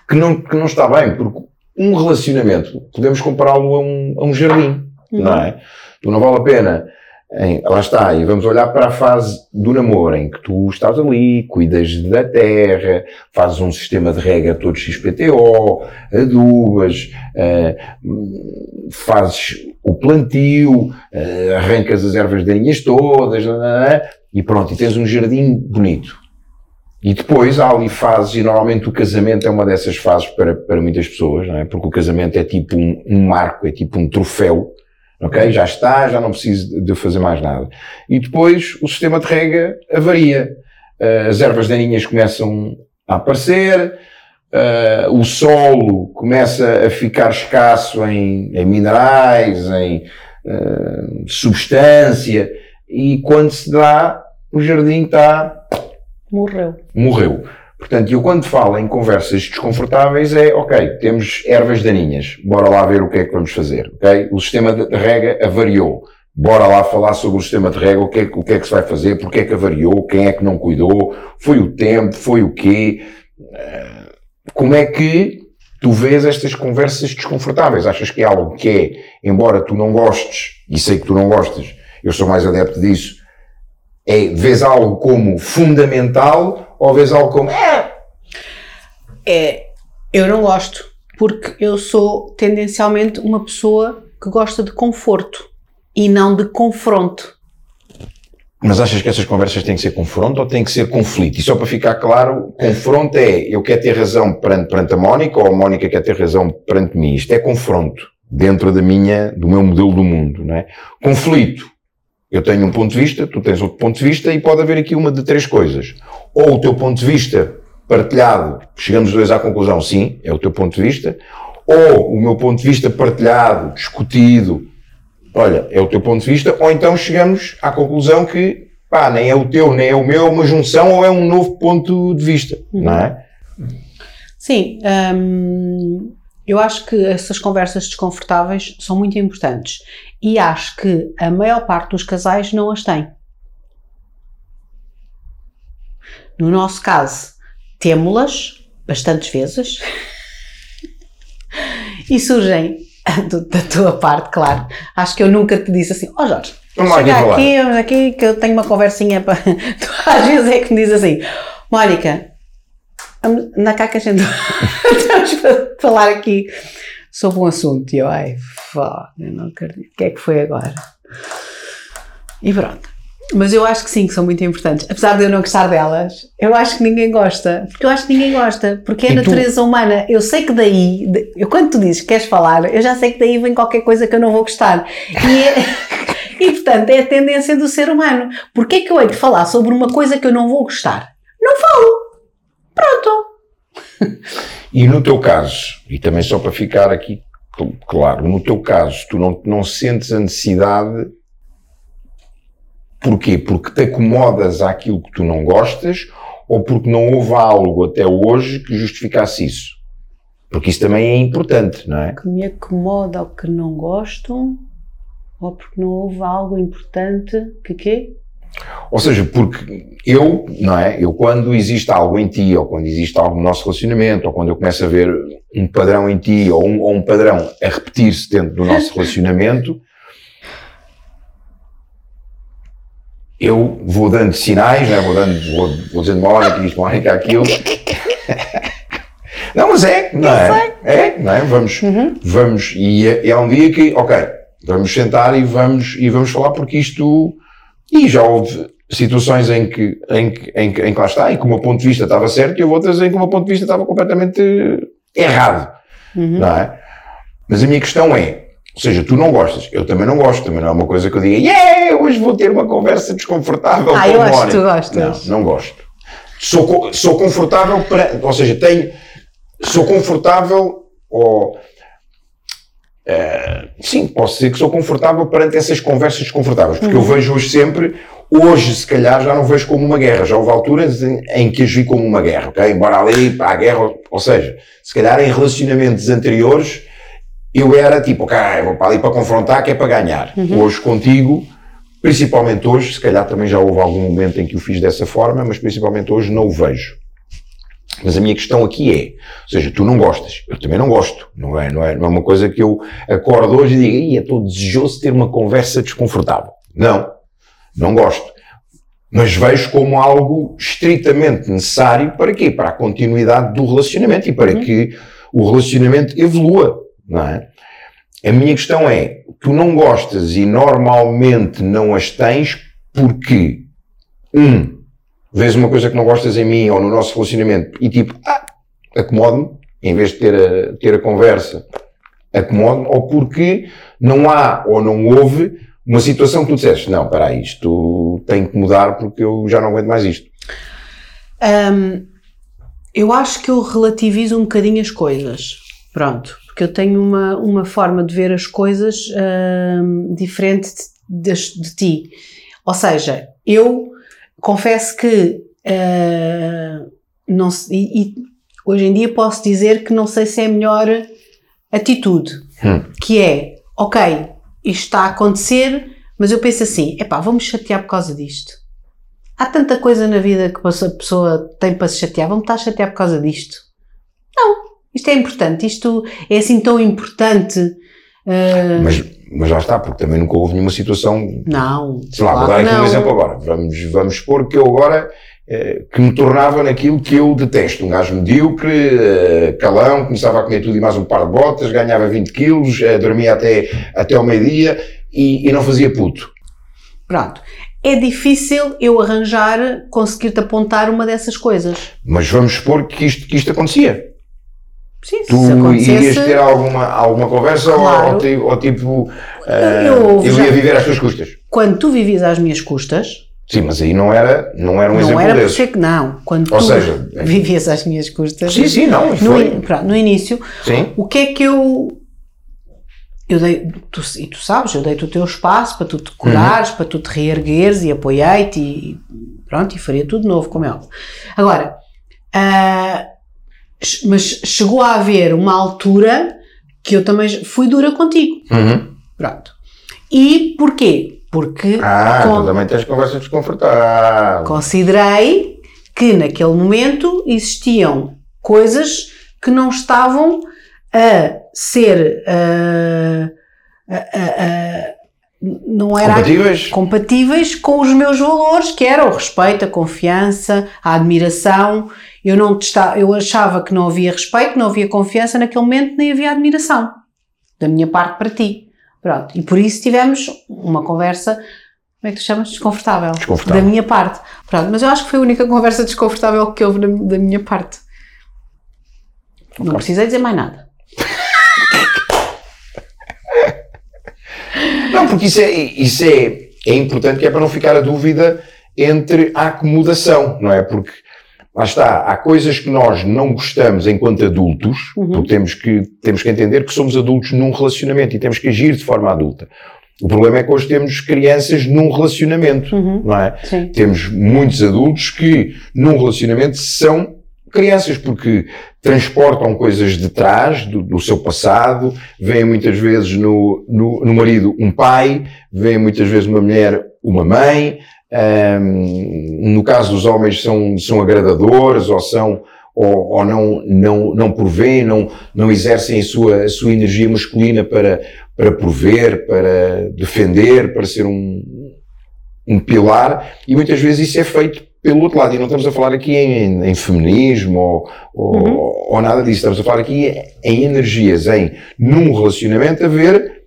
que não, que não está bem, porque um relacionamento, podemos compará-lo a um, a um jardim, uhum. não é? Tu não vale a pena, em, lá está, e vamos olhar para a fase do namoro, em que tu estás ali, cuidas da terra, fazes um sistema de rega todo XPTO, adubas, uh, fazes o plantio, uh, arrancas as ervas daninhas todas, e pronto, e tens um jardim bonito. E depois há ali fases, e normalmente o casamento é uma dessas fases para, para muitas pessoas, não é? Porque o casamento é tipo um, um marco, é tipo um troféu, ok? Já está, já não preciso de fazer mais nada. E depois o sistema de rega avaria. Uh, as ervas daninhas começam a aparecer, uh, o solo começa a ficar escasso em, em minerais, em uh, substância, e quando se dá, o jardim está Morreu. Morreu. Portanto, eu quando falo em conversas desconfortáveis é, ok, temos ervas daninhas, bora lá ver o que é que vamos fazer, ok? O sistema de rega avariou, bora lá falar sobre o sistema de rega, o que é, o que, é que se vai fazer, porque é que avariou, quem é que não cuidou, foi o tempo, foi o quê? Eh, como é que tu vês estas conversas desconfortáveis? Achas que é algo que é, embora tu não gostes, e sei que tu não gostas, eu sou mais adepto disso, é, vês algo como fundamental ou vês algo como. É, é eu não gosto, porque eu sou tendencialmente uma pessoa que gosta de conforto e não de confronto. Mas achas que essas conversas têm que ser confronto ou têm que ser conflito? E só para ficar claro, confronto é eu quero ter razão perante, perante a Mónica ou a Mónica quer ter razão perante mim. Isto é confronto dentro da minha, do meu modelo do mundo, não é? Conflito eu tenho um ponto de vista, tu tens outro ponto de vista e pode haver aqui uma de três coisas. Ou o teu ponto de vista partilhado, chegamos dois à conclusão, sim, é o teu ponto de vista. Ou o meu ponto de vista partilhado, discutido, olha, é o teu ponto de vista. Ou então chegamos à conclusão que, pá, nem é o teu, nem é o meu, é uma junção ou é um novo ponto de vista, não é? Sim, hum, eu acho que essas conversas desconfortáveis são muito importantes e acho que a maior parte dos casais não as tem. No nosso caso, temos-las bastantes vezes e surgem da tua parte, claro. Acho que eu nunca te disse assim, ó oh Jorge, vamos chega aqui, aqui, vamos aqui, que eu tenho uma conversinha para. Tu às vezes é que me diz assim, Mónica, na que a gente estamos a falar aqui sobre um assunto. E eu, ai, foda, eu não acredito. O que é que foi agora? E pronto. Mas eu acho que sim, que são muito importantes. Apesar de eu não gostar delas, eu acho que ninguém gosta. Porque eu acho que ninguém gosta. Porque é a natureza tu? humana. Eu sei que daí, eu, quando tu dizes que queres falar, eu já sei que daí vem qualquer coisa que eu não vou gostar. E, é, e portanto, é a tendência do ser humano. Porquê é que eu hei de falar sobre uma coisa que eu não vou gostar? Não falo. Pronto. E no teu caso, e também só para ficar aqui claro, no teu caso, tu não, não sentes a necessidade. Porquê? Porque te acomodas àquilo que tu não gostas ou porque não houve algo até hoje que justificasse isso? Porque isso também é importante, não é? Que me acomoda ao que não gosto. Ou porque não houve algo importante que quê? Ou seja, porque eu, não é? Eu quando existe algo em ti, ou quando existe algo no nosso relacionamento, ou quando eu começo a ver um padrão em ti, ou um, ou um padrão a repetir-se dentro do nosso relacionamento, eu vou dando sinais, né? vou dando, vou, vou dizendo Mónica isto, Mónica aquilo. não, mas é, não é? É, não é? Vamos, vamos, e é, é um dia que, ok, vamos sentar e vamos, e vamos falar porque isto, e já houve situações em que, em que, em que, em que lá está, em que o meu ponto de vista estava certo e houve outras em que o meu ponto de vista estava completamente errado, não é? Mas a minha questão é, ou seja, tu não gostas, eu também não gosto, também não é uma coisa que eu diga, yeah, hoje vou ter uma conversa desconfortável Ah, com eu acho que Mónica." tu gostas. Não, não gosto. Sou, sou confortável para, ou seja, tenho, sou confortável ou, eh, sim, posso dizer que sou confortável perante essas conversas desconfortáveis, porque eu vejo hoje sempre, hoje se calhar já não vejo como uma guerra, já houve alturas em, em que as vi como uma guerra, ok? Embora ali, para a guerra, ou seja, se calhar em relacionamentos anteriores, eu era tipo, ok, vou para ali para confrontar, que é para ganhar. Hoje contigo, principalmente hoje, se calhar também já houve algum momento em que o fiz dessa forma, mas principalmente hoje não o vejo. Mas a minha questão aqui é, ou seja, tu não gostas, eu também não gosto, não é, não é, não é uma coisa que eu acordo hoje e digo, "Ih, estou desejoso de ter uma conversa desconfortável. Não, não gosto. Mas vejo como algo estritamente necessário para quê? Para a continuidade do relacionamento e para que o relacionamento evolua, não é? A minha questão é, tu não gostas e normalmente não as tens porque, um, vês uma coisa que não gostas em mim ou no nosso relacionamento e tipo, ah, acomode-me, em vez de ter a, ter a conversa, acomode-me, ou porque não há ou não houve uma situação que tu disseste, não, aí, isto tem que mudar porque eu já não aguento mais isto. Hum, eu acho que eu relativizo um bocadinho as coisas. Pronto. Porque eu tenho uma, uma forma de ver as coisas hum, diferente de, das- de ti. Ou seja, eu confesso que ah, não e, e hoje em dia posso dizer que não sei se é a melhor atitude. Hum. Que é, ok, isto está a acontecer, mas eu penso assim, epá, vamos chatear por causa disto. Há tanta coisa na vida que a pessoa tem para se chatear, vamos estar a chatear por causa disto. Não, isto é importante, isto é assim tão importante. ah, Mas, mas lá está, porque também nunca houve nenhuma situação não, Sei lá, claro vou dar aqui um não. exemplo agora. Vamos, vamos supor que eu agora, eh, que me tornava naquilo que eu detesto. Um gajo medíocre, eh, calão, começava a comer tudo e mais um par de botas, ganhava 20 quilos, eh, dormia até, até ao meio-dia e, e não fazia puto. Pronto. É difícil eu arranjar, conseguir-te apontar uma dessas coisas. Mas vamos supor que isto, que isto acontecia. Sim, Tu se acontecesse. irias ter alguma, alguma conversa ou- Claro. ou, ou tipo, eh, Eu- eu, eu ia viver às tuas custas. Quando tu vivias às minhas custas, Sim, mas aí não era, não era um não exemplo era por desse. ser que não. Quando Ou tu seja, vivias às minhas custas. Sim, sim, não, No, foi. in- pronto, no início, Sim. o que é que eu. Eu dei, tu, e tu sabes, eu dei-te o teu espaço para tu te curares, para tu te reergueres e apoiei-te e pronto, e faria tudo novo, como é óbvio. Agora, ch- mas chegou a haver uma altura que eu também fui dura contigo. Uhum. Pronto. E porquê? Porque Ah, com- tu também tens conversas desconfortáveis. considerei que naquele momento existiam coisas que não estavam a ser ah, a- a- a- não era Compatíveis? compatíveis com os meus valores, que era o respeito, a confiança, a admiração. Eu não testa- eu achava que não havia respeito, não havia confiança naquele momento, nem havia admiração da minha parte para ti. Pronto. E por isso tivemos uma conversa, como é que tu chamas? Desconfortável. Desconfortável. Da minha parte. Pronto. Mas eu acho que foi a única conversa desconfortável que houve da minha parte. Não precisei dizer mais nada. Não, porque isso é, isso é, é importante que é para não ficar a dúvida entre a acomodação, não é? Porque lá está, há coisas que nós não gostamos enquanto adultos, porque temos que, temos que entender que somos adultos num relacionamento e temos que agir de forma adulta. O problema é que hoje temos crianças num relacionamento, não é? Sim. Temos muitos adultos que num relacionamento são crianças, porque transportam coisas de trás do, do seu passado, veem muitas vezes no, no, no, marido um pai, veem muitas vezes uma mulher uma mãe, um, no caso dos homens são, são agradadores ou são ou, ou não, não, não provêem, não, não exercem a sua, a sua energia masculina para, para prover, para defender, para ser um, um pilar, e muitas vezes isso é feito pelo outro lado, e não estamos a falar aqui em, em feminismo ou, ou, uhum. ou, nada disso, estamos a falar aqui em energias, em num relacionamento haver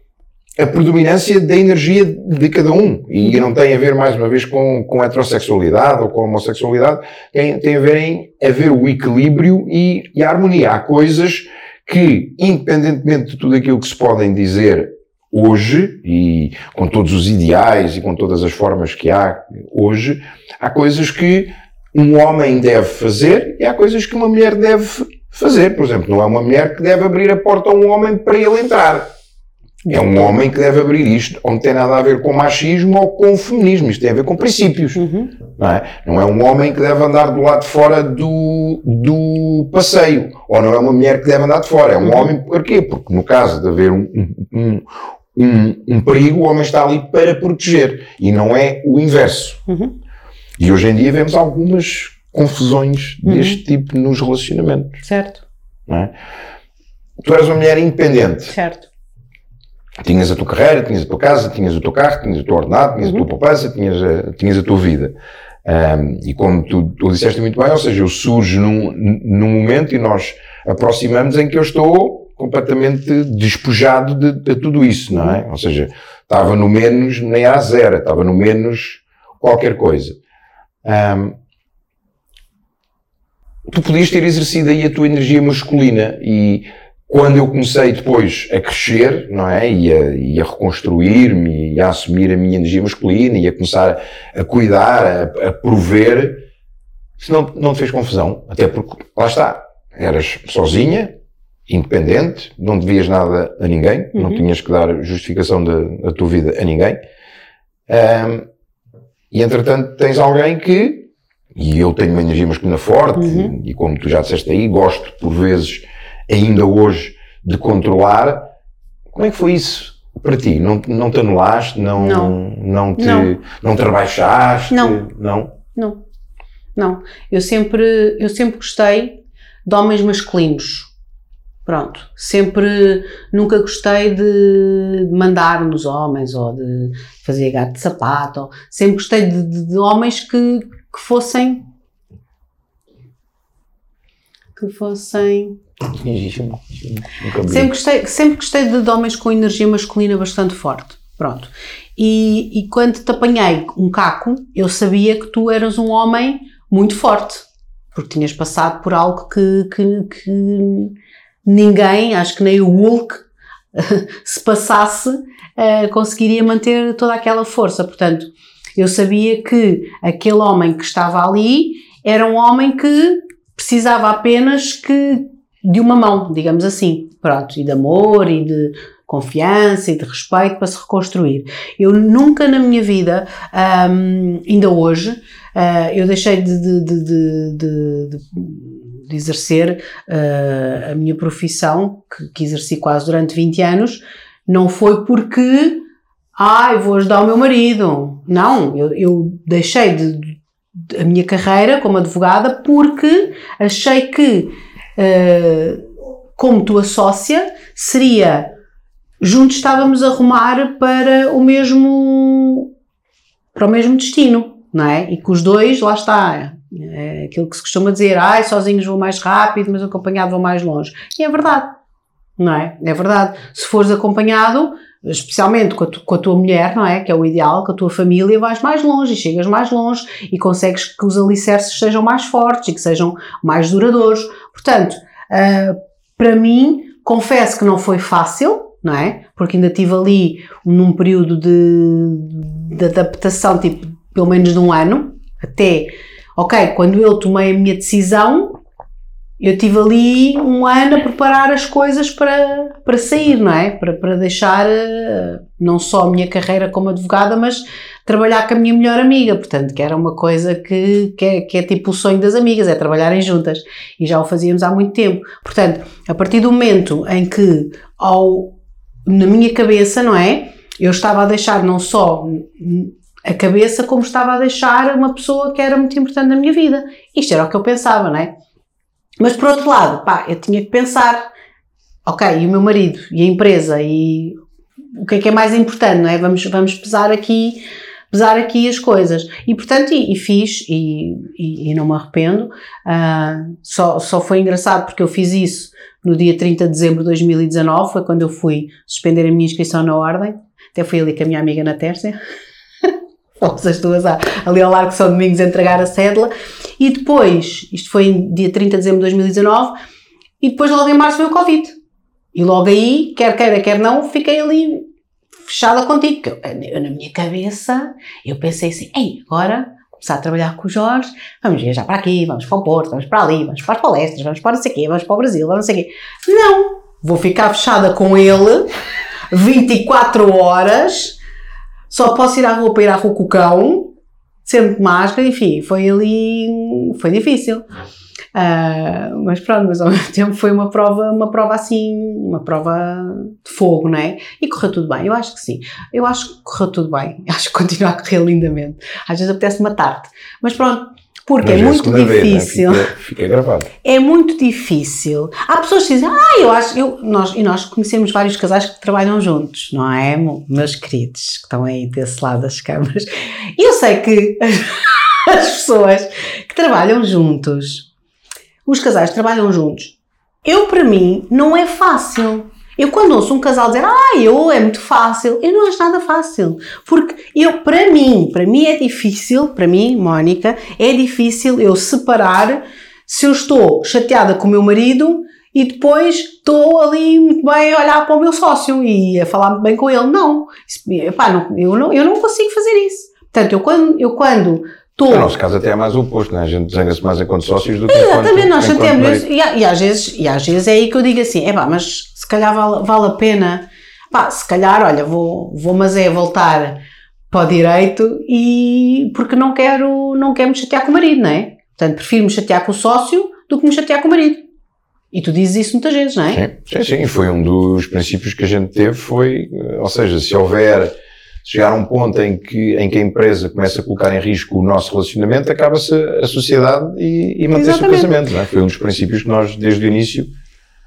a predominância da energia de cada um. E não tem a ver, mais uma vez, com, com heterossexualidade ou com homossexualidade, tem, tem a ver em haver o equilíbrio e, e a harmonia. Há coisas que, independentemente de tudo aquilo que se podem dizer hoje, e com todos os ideais e com todas as formas que há hoje, há coisas que um homem deve fazer e há coisas que uma mulher deve fazer. Por exemplo, não é uma mulher que deve abrir a porta a um homem para ele entrar. É um homem que deve abrir isto, não tem nada a ver com machismo ou com feminismo, isto tem a ver com princípios. Uhum. Não, é? não é um homem que deve andar do lado de fora do, do passeio, ou não é uma mulher que deve andar de fora, é um uhum. homem, porquê? Porque no caso de haver um, um, um, um, perigo, o homem está ali para proteger, e não é o inverso. Uhum. E hoje em dia vemos algumas confusões uhum. deste tipo nos relacionamentos. Certo. É? Tu eras uma mulher independente. Certo Tinhas a tua carreira, tinhas a tua casa, tinhas o teu carro, tinhas o teu ordenado, tinhas a tua uhum. poupança, tinhas a, tinhas a tua vida. Um, e como tu, tu disseste muito bem, ou seja, eu surjo num, num momento e nós aproximamos em que eu estou completamente despojado de, de tudo isso, não é? Ou seja, estava no menos nem a zero, estava no menos qualquer coisa. Um, tu podias ter exercido aí a tua energia masculina e quando eu comecei depois a crescer, não é? E a, e a reconstruir-me e a assumir a minha energia masculina e a começar a cuidar, a, a prover, isso não, não te fez confusão. Até porque, lá está, eras sozinha, independente, não devias nada a ninguém, uhum. não tinhas que dar justificação da, da tua vida a ninguém. Um, e entretanto tens alguém que, e eu tenho uma energia masculina forte, uhum. e como tu já disseste aí, gosto por vezes ainda hoje de controlar. Como é que foi isso para ti? Não, não te anulaste? Não, não. não te, não. não te rebaixaste? Não. Não? Não. Não. Eu sempre, eu sempre gostei de homens masculinos. Pronto. Sempre, nunca gostei de mandar nos homens ou de fazer gato de sapato. Sempre gostei de, de, de homens que, que fossem que fossem sempre gostei, sempre gostei de, de homens com energia masculina bastante forte. Pronto. E, e quando te apanhei um caco, eu sabia que tu eras um homem muito forte. Porque tinhas passado por algo que, que, que ninguém, acho que nem o Hulk, se passasse, uh, conseguiria manter toda aquela força. Portanto, eu sabia que aquele homem que estava ali era um homem que precisava apenas que de uma mão, digamos assim, pronto, e de amor e de confiança e de respeito para se reconstruir. Eu nunca na minha vida, um, ainda hoje, uh, eu deixei de, de, de, de exercer uh, a minha profissão, que, que, exerci quase durante 20 anos, não foi porque, ai, ah, vou ajudar o meu marido. Não, eu, eu deixei de, a minha carreira como advogada porque achei que uh, como tua sócia, seria juntos estávamos a rumar para o mesmo para o mesmo destino, não é? E que os dois, lá está, é aquilo que se costuma dizer, ai, sozinhos vou mais rápido, mas acompanhado vou mais longe. E é verdade, não é? É verdade. Se fores acompanhado, especialmente com a, tu, com a, tua mulher, não é? Que é o ideal, com a tua família, vais mais longe e chegas mais longe e consegues que os alicerces sejam mais fortes e que sejam mais duradouros. Portanto, uh, para mim, confesso que não foi fácil, não é? Porque ainda tive ali num período de, de adaptação, tipo, pelo menos de um ano, até, ok, quando eu tomei a minha decisão, eu tive ali um ano a preparar as coisas para, para sair, não é? Para, para deixar eh, não só a minha carreira como advogada, mas trabalhar com a minha melhor amiga, portanto, que era uma coisa que, que, é, que é tipo o sonho das amigas, é trabalharem juntas. E já o fazíamos há muito tempo. Portanto, a partir do momento em que, ao, na minha cabeça, não é? Eu estava a deixar não só a cabeça, como estava a deixar uma pessoa que era muito importante na minha vida. Isto era o que eu pensava, não é? Mas por outro lado, pá, eu tinha que pensar, ok, e o meu marido, e a empresa, e o que é que é mais importante, não é? Vamos, vamos pesar aqui pesar aqui as coisas. E portanto, e, e fiz, e, e, e, não me arrependo. Uh, só, só foi engraçado porque eu fiz isso no dia 30 de dezembro de 2019, foi quando eu fui suspender a minha inscrição na ordem. Até fui ali com a minha amiga na. Fomos as duas ali ao Largo São Domingos entregar a cédula. E depois, isto foi em dia 30 de dezembro de 2019, e depois logo em março veio o Covid. E logo aí, quer queira, quer não, fiquei ali fechada contigo. Eu, eu, na minha cabeça, eu pensei assim, ei, agora começar a trabalhar com o Jorge, vamos viajar para aqui, vamos para o Porto, vamos para ali, vamos para as palestras, vamos para não sei o quê, vamos para o Brasil, vamos não sei o quê. Não! Vou ficar fechada com ele 24 horas, só posso ir à rua para ir à rua com o cão, sempre de máscara, enfim, foi ali, foi difícil. Uh, mas pronto, mas ao mesmo tempo foi uma prova, uma prova assim, uma prova de fogo, não é? E correu tudo bem, eu acho que sim. Eu acho que correu tudo bem, acho que continua a correr lindamente. Às vezes apetece matar-te, mas pronto. Porque mas é muito difícil. Vez, né? fica, fica, gravado. É muito difícil. Há pessoas que dizem, ah, eu acho, eu, nós, e nós conhecemos vários casais que trabalham juntos, não é? Meus queridos, que estão aí desse lado das câmaras. E eu sei que as pessoas que trabalham juntos os casais trabalham juntos. Eu, para mim, não é fácil. Eu, quando ouço um casal dizer, ah, eu é muito fácil, eu não acho nada fácil. Porque eu, para mim, para mim é difícil, para mim, Mónica, é difícil eu separar se eu estou chateada com o meu marido e depois estou ali muito bem a olhar para o meu sócio e a falar bem com ele. Não, epá, não, eu, não eu não consigo fazer isso. Portanto, eu quando, eu quando no nosso caso até é mais o oposto, né? a gente zanga-se mais enquanto sócios do que Exatamente, enquanto, nós chateamos e, e, às vezes, e às vezes é aí que eu digo assim, é pá, mas se calhar vale, vale a pena, pá, se calhar, olha, vou, vou mas é voltar para o direito e porque não quero, não quero me chatear com o marido, não é? Portanto, prefiro me chatear com o sócio do que me chatear com o marido. E tu dizes isso muitas vezes, não é? Sim, sim, sim. Foi um dos princípios que a gente teve, foi, ou seja, se houver chegar a um ponto em que, em que a empresa começa a colocar em risco o nosso relacionamento, acaba-se a sociedade e, e mantém-se o casamento. É? Foi um dos princípios que nós, desde o início,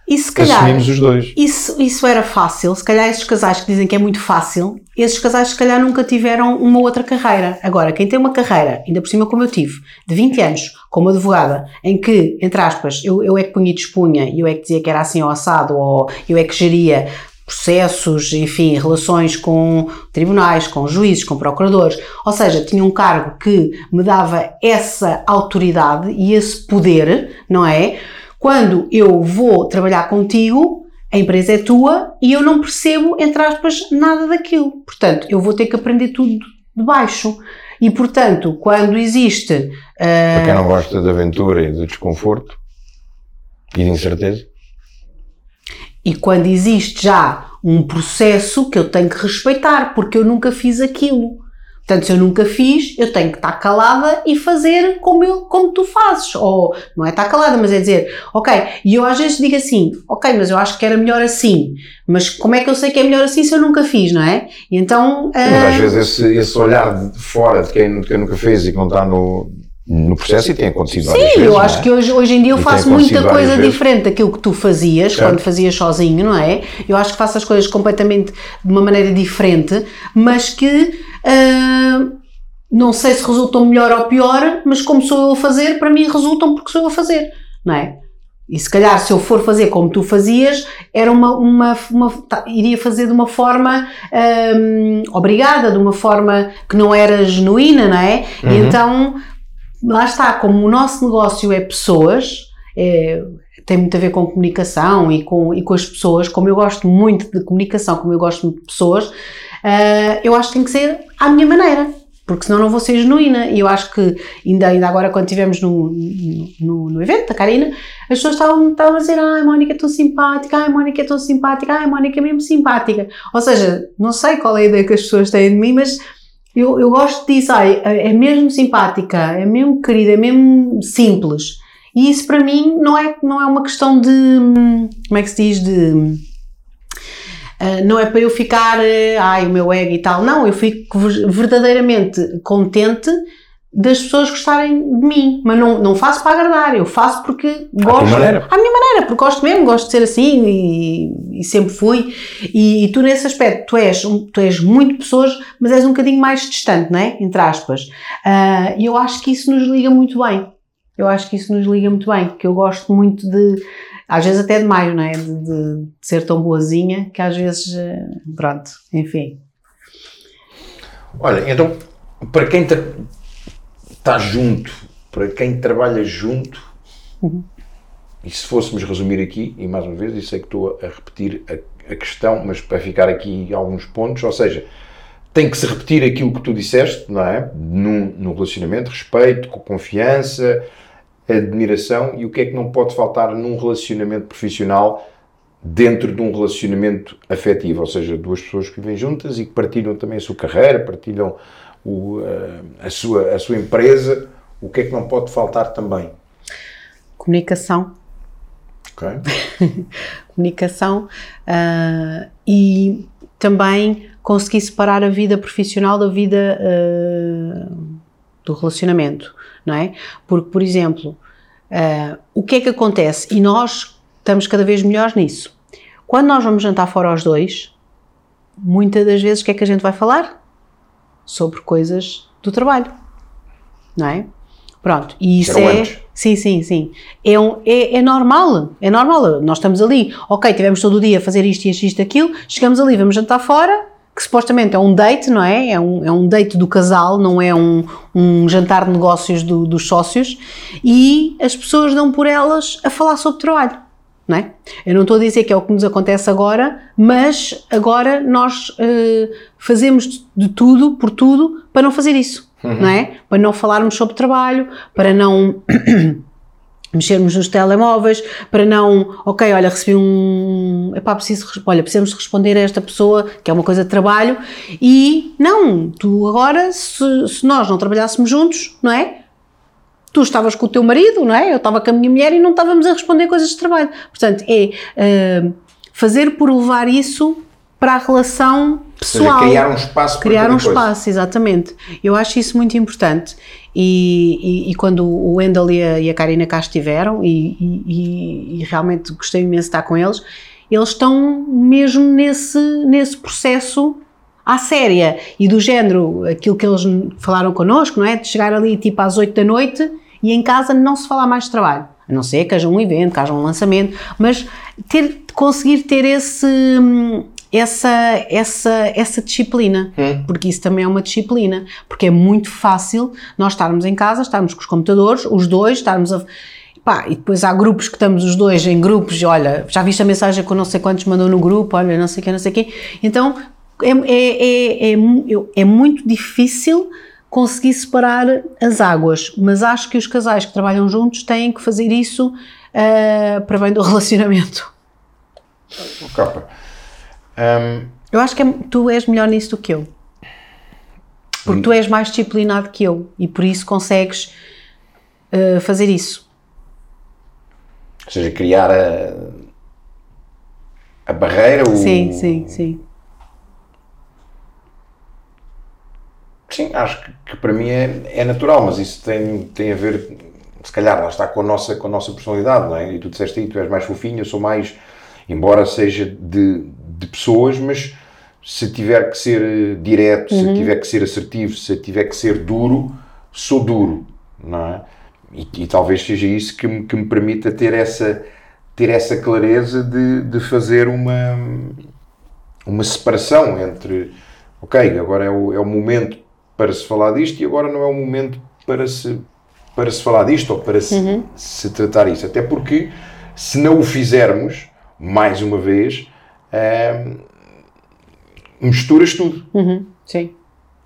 e se calhar, assumimos os dois. Isso, isso era fácil. Se calhar esses casais que dizem que é muito fácil, esses casais se calhar nunca tiveram uma outra carreira. Agora, quem tem uma carreira, ainda por cima como eu tive, de 20 anos, como advogada, em que, entre aspas, eu, eu é que punha e dispunha, eu é que dizia que era assim ao assado, ou eu é que geria processos, enfim, relações com tribunais, com juízes, com procuradores, ou seja, tinha um cargo que me dava essa autoridade e esse poder, não é? Quando eu vou trabalhar contigo, a empresa é tua e eu não percebo, entre aspas, nada daquilo. Portanto, eu vou ter que aprender tudo de baixo. E, portanto, quando existe. Uh... Para quem não gosta de aventura e de desconforto e de incerteza. E quando existe já um processo que eu tenho que respeitar, porque eu nunca fiz aquilo. Portanto, se eu nunca fiz, eu tenho que estar calada e fazer como, eu, como tu fazes. Ou não é estar calada, mas é dizer, ok. E eu às vezes digo assim, ok, mas eu acho que era melhor assim. Mas como é que eu sei que é melhor assim se eu nunca fiz, não é? E então. Mas uh... às vezes esse, esse olhar de fora de quem, de quem nunca fez e que não está no, no processo e tem acontecido Sim, vezes, eu acho é? que hoje, hoje em dia eu e faço muita coisa diferente daquilo que tu fazias certo. quando fazias sozinho, não é? Eu acho que faço as coisas completamente de uma maneira diferente, mas que uh, não sei se resultam melhor ou pior, mas como sou eu a fazer, para mim resultam porque sou eu a fazer, não é? E se calhar se eu for fazer como tu fazias, era uma, uma, uma tá, iria fazer de uma forma um, obrigada, de uma forma que não era genuína, não é? Uhum. Então lá está, como o nosso negócio é pessoas, é, tem muito a ver com comunicação e com, e com as pessoas, como eu gosto muito de comunicação, como eu gosto muito de pessoas, uh, eu acho que tem que ser à minha maneira. porque senão não vou ser genuína. E eu acho que, ainda, ainda agora, quando estivemos no, no, no, evento da Karina, as pessoas estavam, estavam a dizer: Ai, Mónica é tão simpática, ai, Mónica é tão simpática, ai, Mónica é mesmo simpática. Ou seja, não sei qual é a ideia que as pessoas têm de mim, mas eu, eu gosto disso, ai, é mesmo simpática, é mesmo querida, é mesmo simples. E isso para mim não é, não é uma questão de. Como é que se diz? De ah, não é para eu ficar, uh, ai, o meu ego e tal. Não, eu fico verdadeiramente contente das pessoas gostarem de mim, mas não, não faço para agradar, eu faço porque gosto. À maneira. À minha maneira, porque gosto mesmo, gosto de ser assim e, e sempre fui. E, e, tu, nesse aspecto, tu és, tu és muito pessoas, mas és um bocadinho mais distante, não é? Entre aspas. Uh, e eu acho que isso nos liga muito bem. Eu acho que isso nos liga muito bem, porque eu gosto muito de às vezes até demais, não é? De, de, ser tão boazinha que às vezes, eh, pronto, enfim. Olha, então, para quem está junto, para quem trabalha junto, uhum. e se fôssemos resumir aqui, e mais uma vez, e sei que estou a repetir a, a questão, mas para ficar aqui alguns pontos, ou seja, tem que se repetir aquilo que tu disseste, não é? No, no relacionamento, respeito, confiança, admiração e o que é que não pode faltar num relacionamento profissional dentro de um relacionamento afetivo, ou seja, duas pessoas que vivem juntas e que partilham também a sua carreira, partilham o, a, sua, a sua empresa, o que é que não pode faltar também? Comunicação. Ok. Comunicação uh, e também conseguir separar a vida profissional da vida uh, do relacionamento não é? Porque, por exemplo, uh, o que é que acontece? E nós estamos cada vez melhores nisso. Quando nós vamos jantar fora aos dois, muitas das vezes o que é que a gente vai falar? Sobre coisas do trabalho, não é? Pronto, e isso é. Antes. Sim, sim, sim. É, um, é, é, normal, é normal. Nós estamos ali, ok, tivemos todo o dia a fazer isto e isto, isto, aquilo, chegamos ali, vamos jantar fora, que supostamente é um date, não é? É um, é um date do casal, não é um, um jantar de negócios do, dos sócios, e as pessoas dão por elas a falar sobre trabalho. Não é? Eu não estou a dizer que é o que nos acontece agora, mas agora nós uh, fazemos de tudo, por tudo, para não fazer isso, uhum. não é? Para não falarmos sobre trabalho, para não mexermos nos telemóveis, para não, ok, olha, recebi um, epá, preciso, olha, precisamos responder a esta pessoa, que é uma coisa de trabalho, e não, tu agora, se, se nós não trabalhássemos juntos, não é? Tu estavas com o teu marido, não é? Eu estava com a minha mulher e não estávamos a responder coisas de trabalho. Portanto, é uh, fazer por levar isso para a relação pessoal. Seja, criar um espaço Criar um espaço, exatamente. Eu acho isso muito importante. E, e, e quando o Wendell e a, e a Karina cá estiveram, e, e, realmente gostei imenso de estar com eles, eles estão mesmo nesse, nesse processo à séria e do género, aquilo que eles falaram connosco, não é? De chegar ali tipo às 8 da noite e em casa não se falar mais de trabalho. A não ser que haja um evento, que haja um lançamento, mas ter, conseguir ter esse, essa, essa, essa disciplina, hum. porque isso também é uma disciplina, porque é muito fácil nós estarmos em casa, estarmos com os computadores, os dois, estarmos a. Pá, e depois há grupos que estamos os dois em grupos, olha, já viste a mensagem que não sei quantos mandou no grupo, olha, não sei o que, não sei o quê. Então é, é, é, é, é muito difícil conseguir separar as águas, mas acho que os casais que trabalham juntos têm que fazer isso uh, para bem do relacionamento. Capa. Um, eu acho que é, tu és melhor nisso do que eu. Porque tu és mais disciplinado que eu e por isso consegues uh, fazer isso. Ou seja, criar a, a barreira. O... sim, sim. Sim, acho que, que, para mim é, é natural, mas isso tem, tem a ver, se calhar, lá está com a nossa, com a nossa personalidade, não é? E tu disseste aí, tu és mais fofinho, eu sou mais, embora seja de, de pessoas, mas se tiver que ser eh, direto, uhum. se tiver que ser assertivo, se tiver que ser duro, sou duro, não é? E, e talvez seja isso que me, que me permita ter essa, ter essa clareza de, de fazer uma, uma separação entre, ok, agora é o, é o momento para se falar disto e agora não é o momento para se, para se falar disto ou para se, uhum. se tratar isso. Até porque, se não o fizermos, mais uma vez, misturas tudo. Uhum, sim.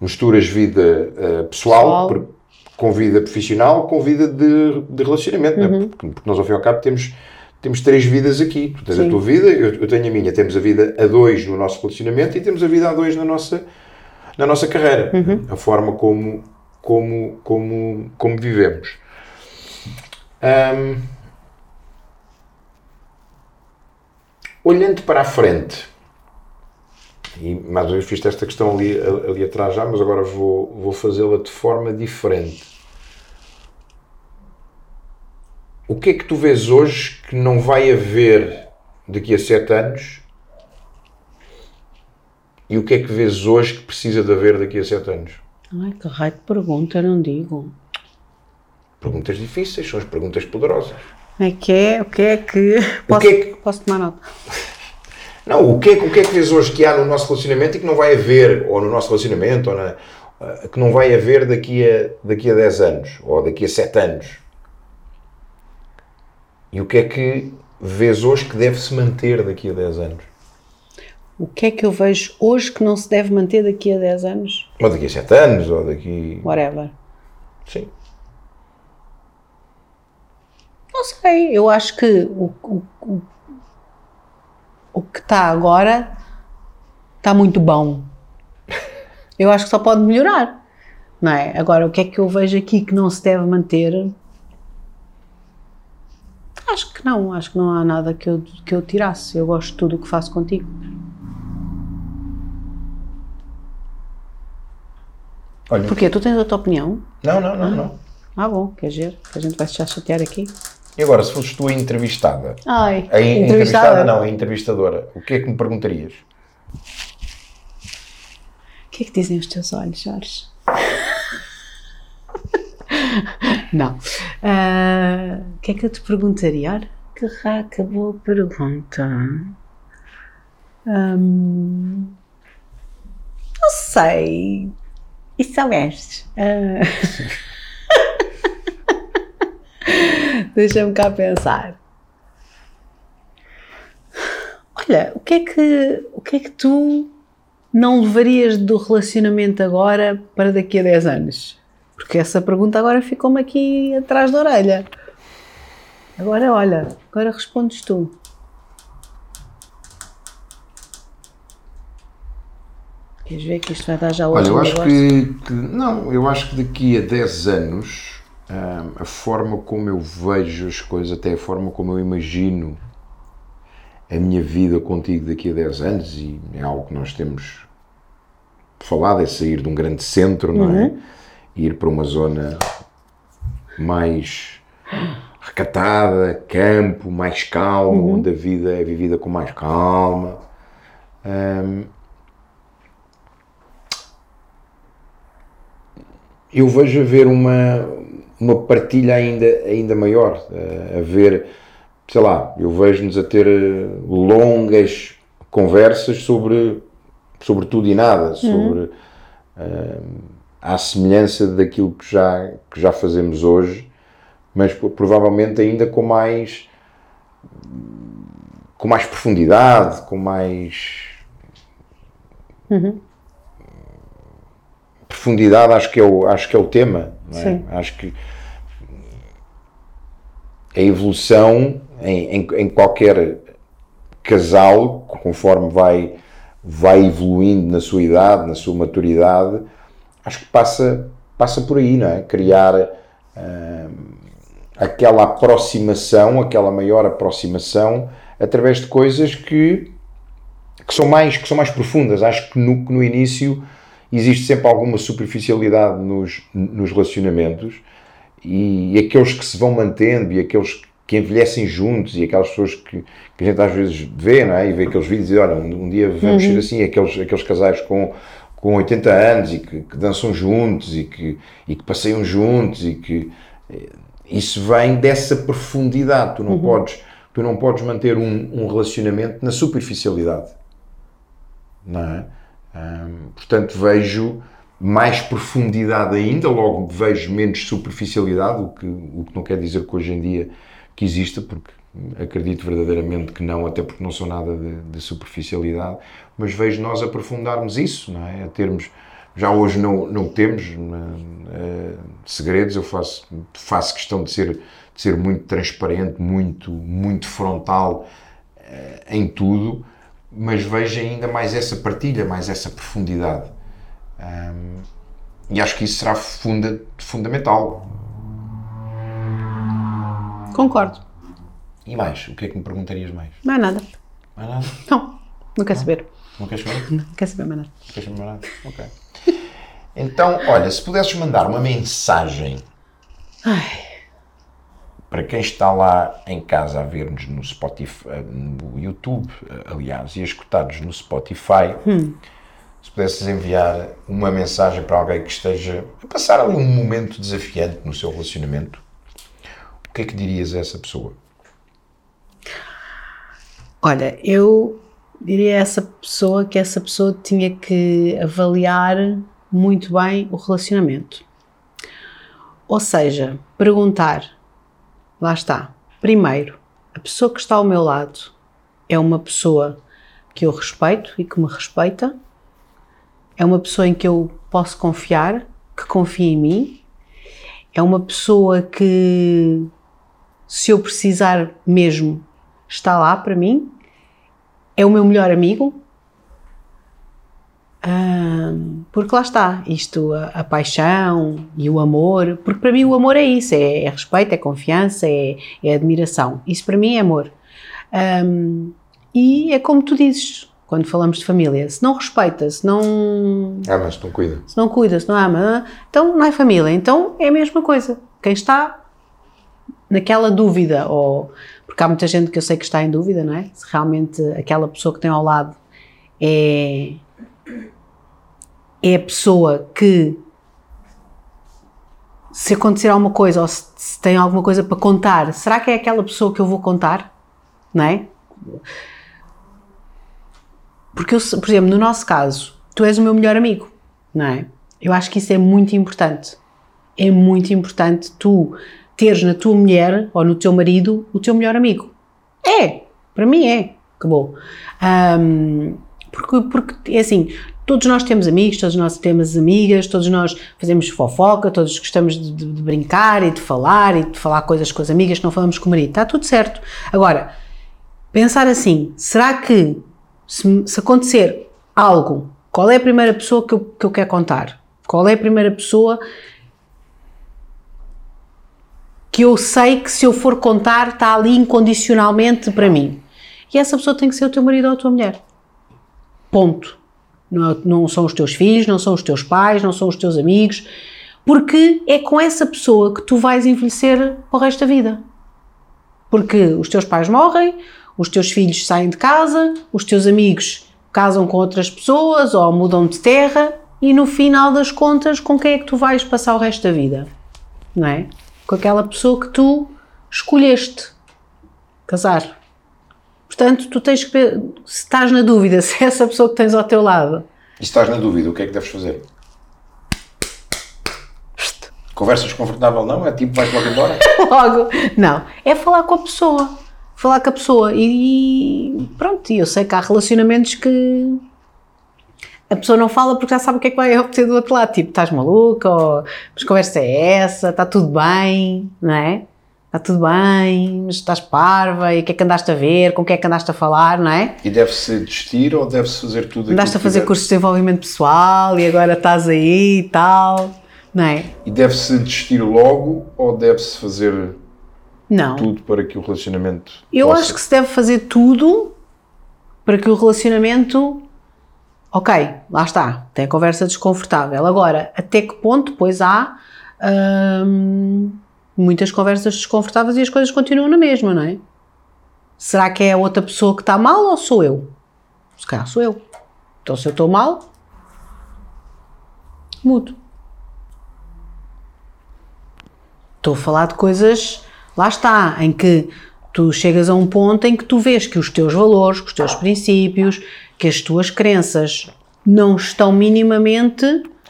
misturas vida uh, pessoal, Pessoal. com vida profissional, com vida de, de relacionamento, né? porque, porque nós ao fim e ao cabo temos, temos três vidas aqui. Tu tens a Sim. tua vida, eu, eu tenho a minha. Temos a vida a dois no nosso relacionamento e temos a vida a dois na nossa, na nossa carreira. A forma como, como, como, como vivemos. Ahm, olhando para a frente, e mais uma vez fiz esta questão ali, ali atrás já, mas agora vou, vou fazê-la de forma diferente. O que é que tu vês hoje que não vai haver daqui a sete anos? E o que é que vês hoje que precisa de haver daqui a sete anos? Ai, que raio de pergunta, não digo. Perguntas difíceis, são as perguntas poderosas. É que é? O que é que. Posso, que é que- posso tomar nota? Não, o que, é, que- o que é que vês hoje que há no nosso relacionamento e que não vai haver, ou no nosso relacionamento, ou na, eh, que não vai haver daqui a, daqui a 10 anos, ou daqui a 7 anos? E o que é que vês hoje que deve se manter daqui a 10 anos? O que é que eu vejo hoje que não se deve manter daqui a 10 anos? Ou daqui a 7 anos, ou daqui. Whatever. Sim. Não sei, eu acho que o, o, o, o que está agora está muito bom. Eu acho que só pode melhorar, não é? Agora, o que é que eu vejo aqui que não se deve manter? Acho que não, acho que não há nada que eu, que eu tirasse. Eu gosto de tudo o que faço contigo. Olha, Porquê? Tu tens a tua opinião? não, não, não, não. Ah, bom, quer? Que a gente vai se já chatear aqui. E agora, se fosses tu a entrevistada? Ai, A in- entrevistada não, a entrevistadora. O que é que me perguntarias? O que é que dizem os teus olhos, Jorge? Não. Ah, O que é que eu te perguntaria? Que raca boa pergunta. Hum, não sei. E soubeste? Ah. Deixa-me cá pensar. Olha, o que é que, o que é que tu não levarias do relacionamento agora para daqui a 10 anos? Porque essa pergunta agora ficou-me aqui atrás da orelha. Agora, olha, agora respondes tu. Queres ver que isto vai dar já outro Olha, eu acho que, que- Não, eu acho que daqui a 10 anos hum, a forma como eu vejo as coisas, até a forma como eu imagino a minha vida contigo daqui a 10 anos, e é algo que nós temos falado, é sair de um grande centro, não é? E ir para uma zona mais recatada, campo, mais calmo, onde a vida é vivida com mais calma. Hum, eu vejo haver uma, uma partilha ainda, ainda maior, eh, a ver, sei lá, eu vejo-nos a ter eh, longas conversas sobre, sobre tudo e nada, sobre eh, à semelhança daquilo que já, que já fazemos hoje, mas provavelmente ainda com mais com mais profundidade, com mais profundidade acho que é o, acho que é o tema. é? Acho que a evolução em, em, em qualquer casal, conforme vai, vai evoluindo na sua idade, na sua maturidade, acho que passa, passa por aí, não é? Criar hum, aquela aproximação, aquela maior aproximação, através de coisas que que são mais, que são mais profundas. Acho que no, que no início existe sempre alguma superficialidade nos, nos relacionamentos e, aqueles que se vão mantendo e aqueles que envelhecem juntos e aquelas pessoas que, que a gente às vezes vê, não é? E vê aqueles vídeos e diz, olha, um, um dia vamos ser assim, aqueles, aqueles casais com, com 80 anos e que, que dançam juntos e que, e que passeiam juntos e que eh, isso vem dessa profundidade. Tu não, podes, tu não podes manter um, um relacionamento na superficialidade não é? Portanto, vejo mais profundidade ainda, logo vejo menos superficialidade, o que, o que não quer dizer que hoje em dia que exista, porque acredito verdadeiramente que não, até porque não sou nada de, de superficialidade, mas vejo nós aprofundarmos isso, não é? A termos Já hoje não, não temos uh, segredos, eu faço, faço questão de ser, de ser muito transparente, muito, muito frontal uh, em tudo, mas vejo ainda mais essa partilha, mais essa profundidade. Um, e acho que isso será funda, fundamental. Concordo. E mais? O que é que me perguntarias mais? Mais nada. Mais nada? Não, não quer saber. Não queres saber? Não quer saber mais nada. Não queres saber mais nada? Ok. Então, olha, se pudesses mandar uma mensagem Ai, para quem está lá em casa a ver-nos no Spotify, no YouTube, aliás, e a escutar-nos no Spotify, se pudesses enviar uma mensagem para alguém que esteja a passar ali um momento desafiante no seu relacionamento, o que é que dirias a essa pessoa? olha, eu diria a essa pessoa que essa pessoa tinha que avaliar muito bem o relacionamento. Ou seja, perguntar, lá está, primeiro, a pessoa que está ao meu lado é uma pessoa que eu respeito e que me respeita, é uma pessoa em que eu posso confiar, que confia em mim, é uma pessoa que, se eu precisar mesmo, está lá para mim, é o meu melhor amigo. Ahm, porque lá está, isto, a, a paixão e o amor, porque para mim o amor é isso, é, é respeito, é confiança, é, é admiração. Isso para mim é amor. Ahm, e é como tu dizes, quando falamos de família, se não respeita, se não, Ah, mas não cuida. se não cuida, se não ama, então não é família. Então é a mesma coisa. Quem está naquela dúvida, ou porque há muita gente que eu sei que está em dúvida, não é? Se realmente aquela pessoa que tem ao lado é, é a pessoa que se acontecer alguma coisa ou se, se tem alguma coisa para contar, será que é aquela pessoa que eu vou contar? Não é? Porque, eu, por exemplo, no nosso caso, tu és o meu melhor amigo, não é? Eu acho que isso é muito importante. É muito importante tu teres na tua mulher ou no teu marido o teu melhor amigo. É, para mim é. Acabou. Ahm, porque, porque é assim, todos nós temos amigos, todos nós temos amigas, todos nós fazemos fofoca, todos gostamos de, de- de brincar e de falar e de falar coisas com as amigas que não falamos com o marido. Está tudo certo. Agora, pensar assim, será que se, se acontecer algo, qual é a primeira pessoa que eu, que eu quero contar? Qual é a primeira pessoa que eu sei que se eu for contar está ali incondicionalmente para mim? E essa pessoa tem que ser o teu marido ou a tua mulher. Ponto. Não, não são os teus filhos, não são os teus pais, não são os teus amigos, porque é com essa pessoa que tu vais envelhecer para o resto da vida. Porque os teus pais morrem, os teus filhos saem de casa, os teus amigos casam com outras pessoas ou mudam de terra e no final das contas, com quem é que tu vais passar o resto da vida? Não é? Com aquela pessoa que tu escolheste casar. Portanto, tu tens que se estás na dúvida se é essa pessoa que tens ao teu lado, E se estás na dúvida, o que é que deves fazer? Conversas confortável não? É tipo, vais logo embora? logo. Não, é falar com a pessoa. Falar com a pessoa. E pronto, e eu sei que há relacionamentos que a pessoa não fala porque já sabe o que é que vai obter do outro lado. Tipo, estás maluca? Ou mas conversa é essa? Está tudo bem? Não é? Está tudo bem? Mas estás parva? E o que é que andaste a ver? Com o que é que andaste a falar? Não é? E deve-se desistir ou deve-se fazer tudo Andaste a fazer cursos de desenvolvimento pessoal e agora estás aí e tal. Não é? E deve-se desistir logo ou deve-se fazer Não. tudo para que o relacionamento Eu possa... acho que se deve fazer tudo para que o relacionamento. Ok, lá está, tem a conversa desconfortável. Agora, até que ponto depois há hum, muitas conversas desconfortáveis e as coisas continuam na mesma, não é? Será que é a outra pessoa que está mal ou sou eu? Se calhar sou eu. Então, se eu estou mal, mudo. Estou a falar de coisas, lá está, em que tu chegas a um ponto em que tu vês que os teus valores, que os teus princípios, que as tuas crenças não estão minimamente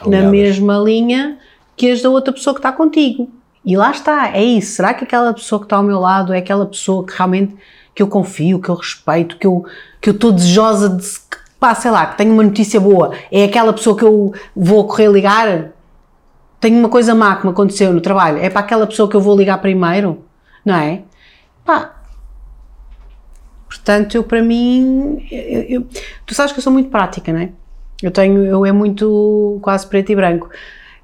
na Alinhadas. mesma linha que as da outra pessoa que está contigo. E lá está, é isso. Será que aquela pessoa que está ao meu lado é aquela pessoa que realmente que eu confio, que eu respeito, que eu que eu estou desejosa de, pá, sei lá, que tenho uma notícia boa, é aquela pessoa que eu vou correr ligar, tenho uma coisa má que me aconteceu no trabalho, é para aquela pessoa que eu vou ligar primeiro, não é? Pá. Portanto, eu para mim, eu- eu- tu sabes que eu sou muito prática, não é? Eu tenho, eu é muito quase preto e branco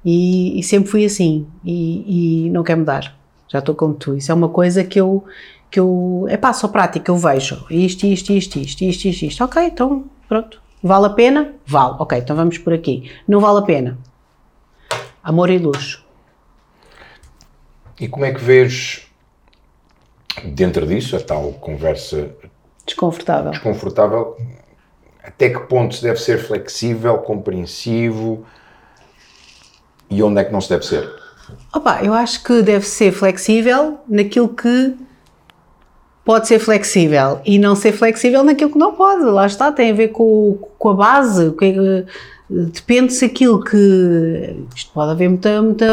e, e sempre fui assim e, e não quero mudar. Já estou como tu. Isso é uma coisa que eu, que eu, é pá, só prática, eu vejo isto, isto, isto, isto, isto, isto, isto. Ok, então pronto. Vale a pena? Vale. Ok, então vamos por aqui. Não vale a pena? Amor e luxo. E como é que vês, dentro disso, a tal conversa Desconfortável. desconfortável, até que ponto se deve ser flexível, compreensivo e onde é que não se deve ser? Opa, eu acho que deve ser flexível naquilo que pode ser flexível e não ser flexível naquilo que não pode. Lá está, tem a ver com, com a base. é depende se aquilo que. Isto pode haver muita, muita.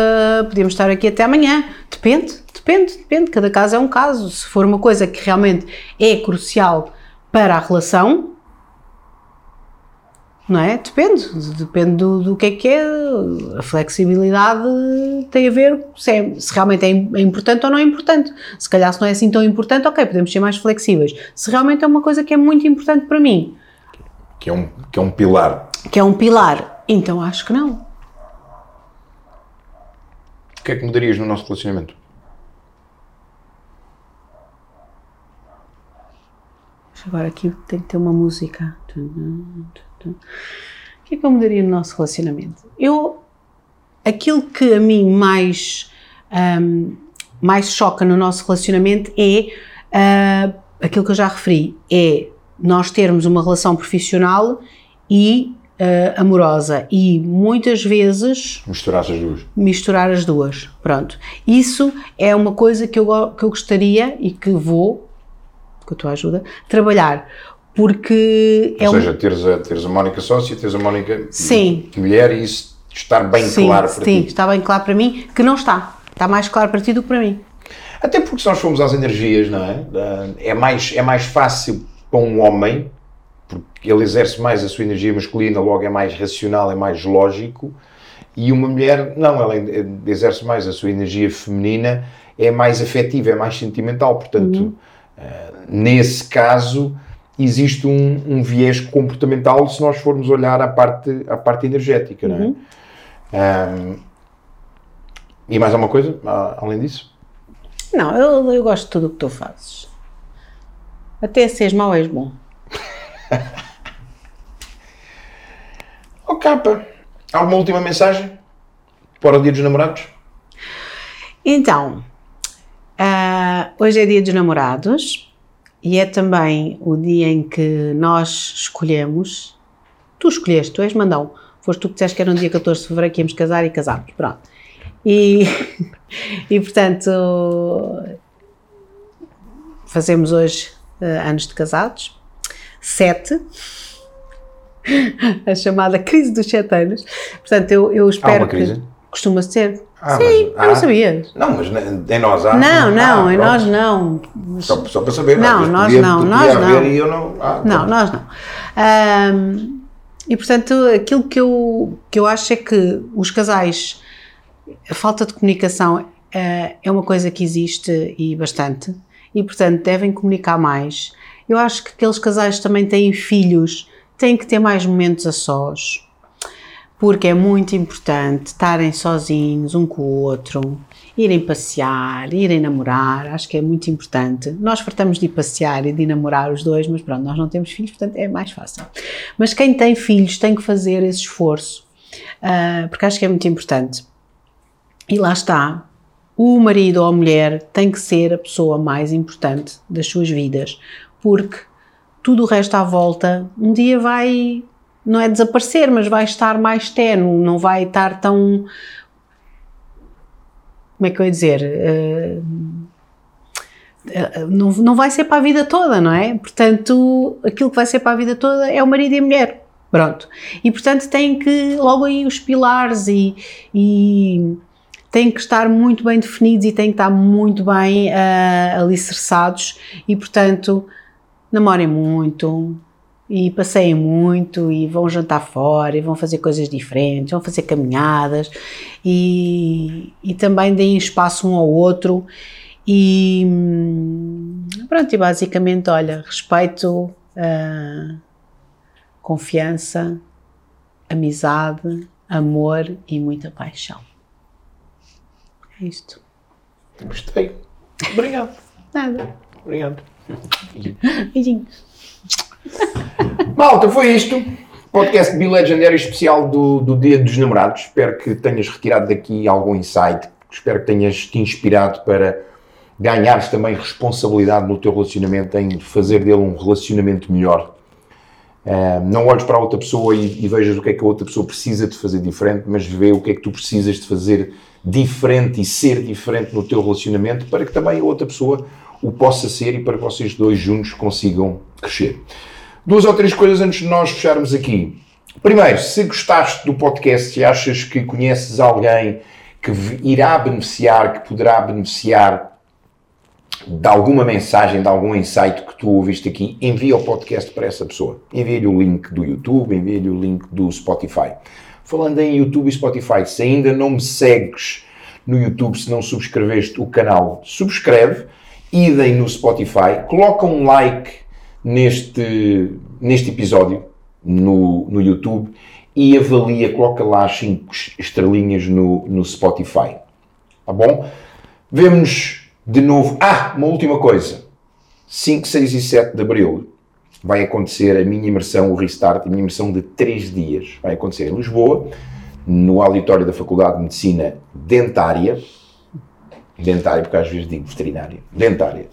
Podemos estar aqui até amanhã. Depende, depende, depende. Cada caso é um caso. Se for uma coisa que realmente é crucial para a relação, não é? Depende, depende do, do que é que é. A flexibilidade tem a ver se, é- se realmente é, é importante ou não é importante. Se calhar, se não é assim tão importante, ok, podemos ser mais flexíveis. Se realmente é uma coisa que é muito importante para mim, Que é um, que é um pilar. que é um pilar, então acho que não. O que é que mudarias no nosso relacionamento? Agora aqui tem que ter uma música. O que é que eu mudaria no nosso relacionamento? Eu, aquilo que a mim mais, ahm, mais choca no nosso relacionamento é ah, aquilo que eu já referi, é nós termos uma relação profissional e ah, amorosa e muitas vezes Misturar as duas. misturar as duas. Pronto. Isso é uma coisa que eu, que eu gostaria e que vou, com a tua ajuda, trabalhar. Porque é Ou um. seja, teres a, teres a Mónica sócia, teres a Mónica Sim. mulher e isso estar bem sim, claro para sim, ti. está bem claro para mim que não está. Está mais claro para ti do que para mim. Até porque se nós formos às energias, não é? É mais, é mais fácil para um homem, porque ele exerce mais a sua energia masculina, logo é mais racional, é mais lógico, e uma mulher, não, ela exerce mais a sua energia feminina, é mais afetiva, é mais sentimental. Portanto, eh, nesse caso, existe um, um viés comportamental se nós formos olhar à parte, à parte energética, não é? Ahm, e mais alguma coisa, a- além disso? Não, eu, eu gosto de tudo o que tu fazes. Até seres mau, és bom. Oh capa, alguma última mensagem para o Dia dos Namorados? Então, ah, hoje é dia dos namorados e é também o dia em que nós escolhemos. Tu escolheste, tu és mandão. Foste tu que disseste que era no dia 14 de fevereiro que íamos casar e casámos. Pronto. E, e portanto, fazemos hoje ah, anos de casados. Sete. A chamada crise dos sete anos. Portanto, eu, eu espero uma crise? que. Costuma ser. Ah, Sim, mas- não ah. sabias. Não, mas em nós há. Não, não, Ah, em nós não. Mas- Só, só para saber. Não, nós podia- não, podia nós não. E eu não. Ah, Não, pronto. nós não. E portanto, aquilo que eu, que eu acho é que os casais, a falta de comunicação eh, é uma coisa que existe e bastante, e portanto devem comunicar mais. Eu acho que aqueles casais que também têm filhos têm que ter mais momentos a sós, porque é muito importante estarem sozinhos um com o outro, irem passear, irem namorar, acho que é muito importante. Nós fartamos de ir passear e de namorar os dois, mas pronto, nós não temos filhos, portanto é mais fácil. Mas quem tem filhos tem que fazer esse esforço, ah, porque acho que é muito importante. E lá está, o marido ou a mulher tem que ser a pessoa mais importante das suas vidas, porque tudo o resto à volta um dia vai, não é desaparecer, mas vai estar mais tenue, não vai estar tão. Como é que eu ia dizer? Eh, não, não vai ser para a vida toda, não é? Portanto, aquilo que vai ser para a vida toda é o marido e a mulher. Pronto. E portanto tem que, logo aí, os pilares e, e têm que estar muito bem definidos e têm que estar muito bem uh, alicerçados e portanto namorem muito e passeiem muito e vão jantar fora e vão fazer coisas diferentes, vão fazer caminhadas e, e também deem espaço um ao outro e hum, pronto, e basicamente, olha, respeito, uh, confiança, amizade, amor e muita paixão. É isto. Gostei. Obrigado. Nada. Obrigado. Beijinhos. Malta, foi isto. Podcast Bilegendário especial do, do Dia dos Namorados. Espero que tenhas retirado daqui algum insight. Espero que tenhas te inspirado para ganhares também responsabilidade no teu relacionamento, em fazer dele um relacionamento melhor. Uh, não olhes para a outra pessoa e, e, vejas o que é que a outra pessoa precisa de fazer diferente, mas vê o que é que tu precisas de fazer diferente e ser diferente no teu relacionamento para que também a outra pessoa o possa ser e para que vocês dois juntos consigam crescer. Duas ou três coisas antes de nós fecharmos aqui. Primeiro, se gostaste do podcast e achas que conheces alguém que irá beneficiar, que poderá beneficiar de alguma mensagem, de algum insight que tu ouviste aqui, envia o podcast para essa pessoa. Envia-lhe o link do YouTube, envia-lhe o link do Spotify. Falando em YouTube e Spotify, se ainda não me segues no YouTube, se não subscreveste o canal, subscreve, idem no Spotify, coloca um like neste, neste episódio no, no YouTube e avalia, coloca lá as 5 estrelinhas no, no Spotify. Tá bom? Vemo-nos de novo, ah, uma última coisa. 5, 6 e 7 de abril vai acontecer a minha imersão, o Restart, a minha imersão de 3 dias. Vai acontecer em Lisboa, no auditório da Faculdade de Medicina Dentária. Dentária, porque às vezes digo veterinária. Dentária.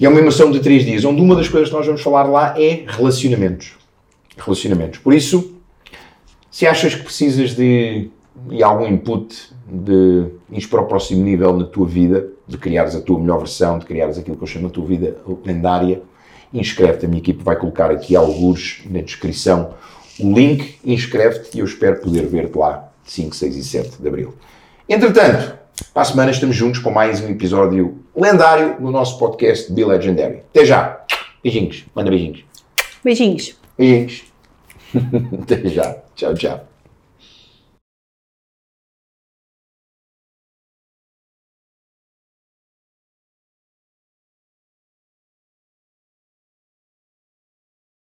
E é uma imersão de 3 dias, onde uma das coisas que nós vamos falar lá é relacionamentos. Relacionamentos. Por isso, se achas que precisas de, de algum input, de ir para o próximo nível na tua vida, de criares a tua melhor versão, de criares aquilo que eu chamo a tua vida lendária, inscreve-te. A minha equipe vai colocar aqui alguns na descrição o link, inscreve-te e eu espero poder ver-te lá 5, 6 e 7 de Abril. Entretanto, para a semana estamos juntos com mais um episódio lendário no nosso podcast Be Legendary. Até já. Beijinhos. Manda beijinhos. Beijinhos. Beijinhos. Até já. Tchau, tchau.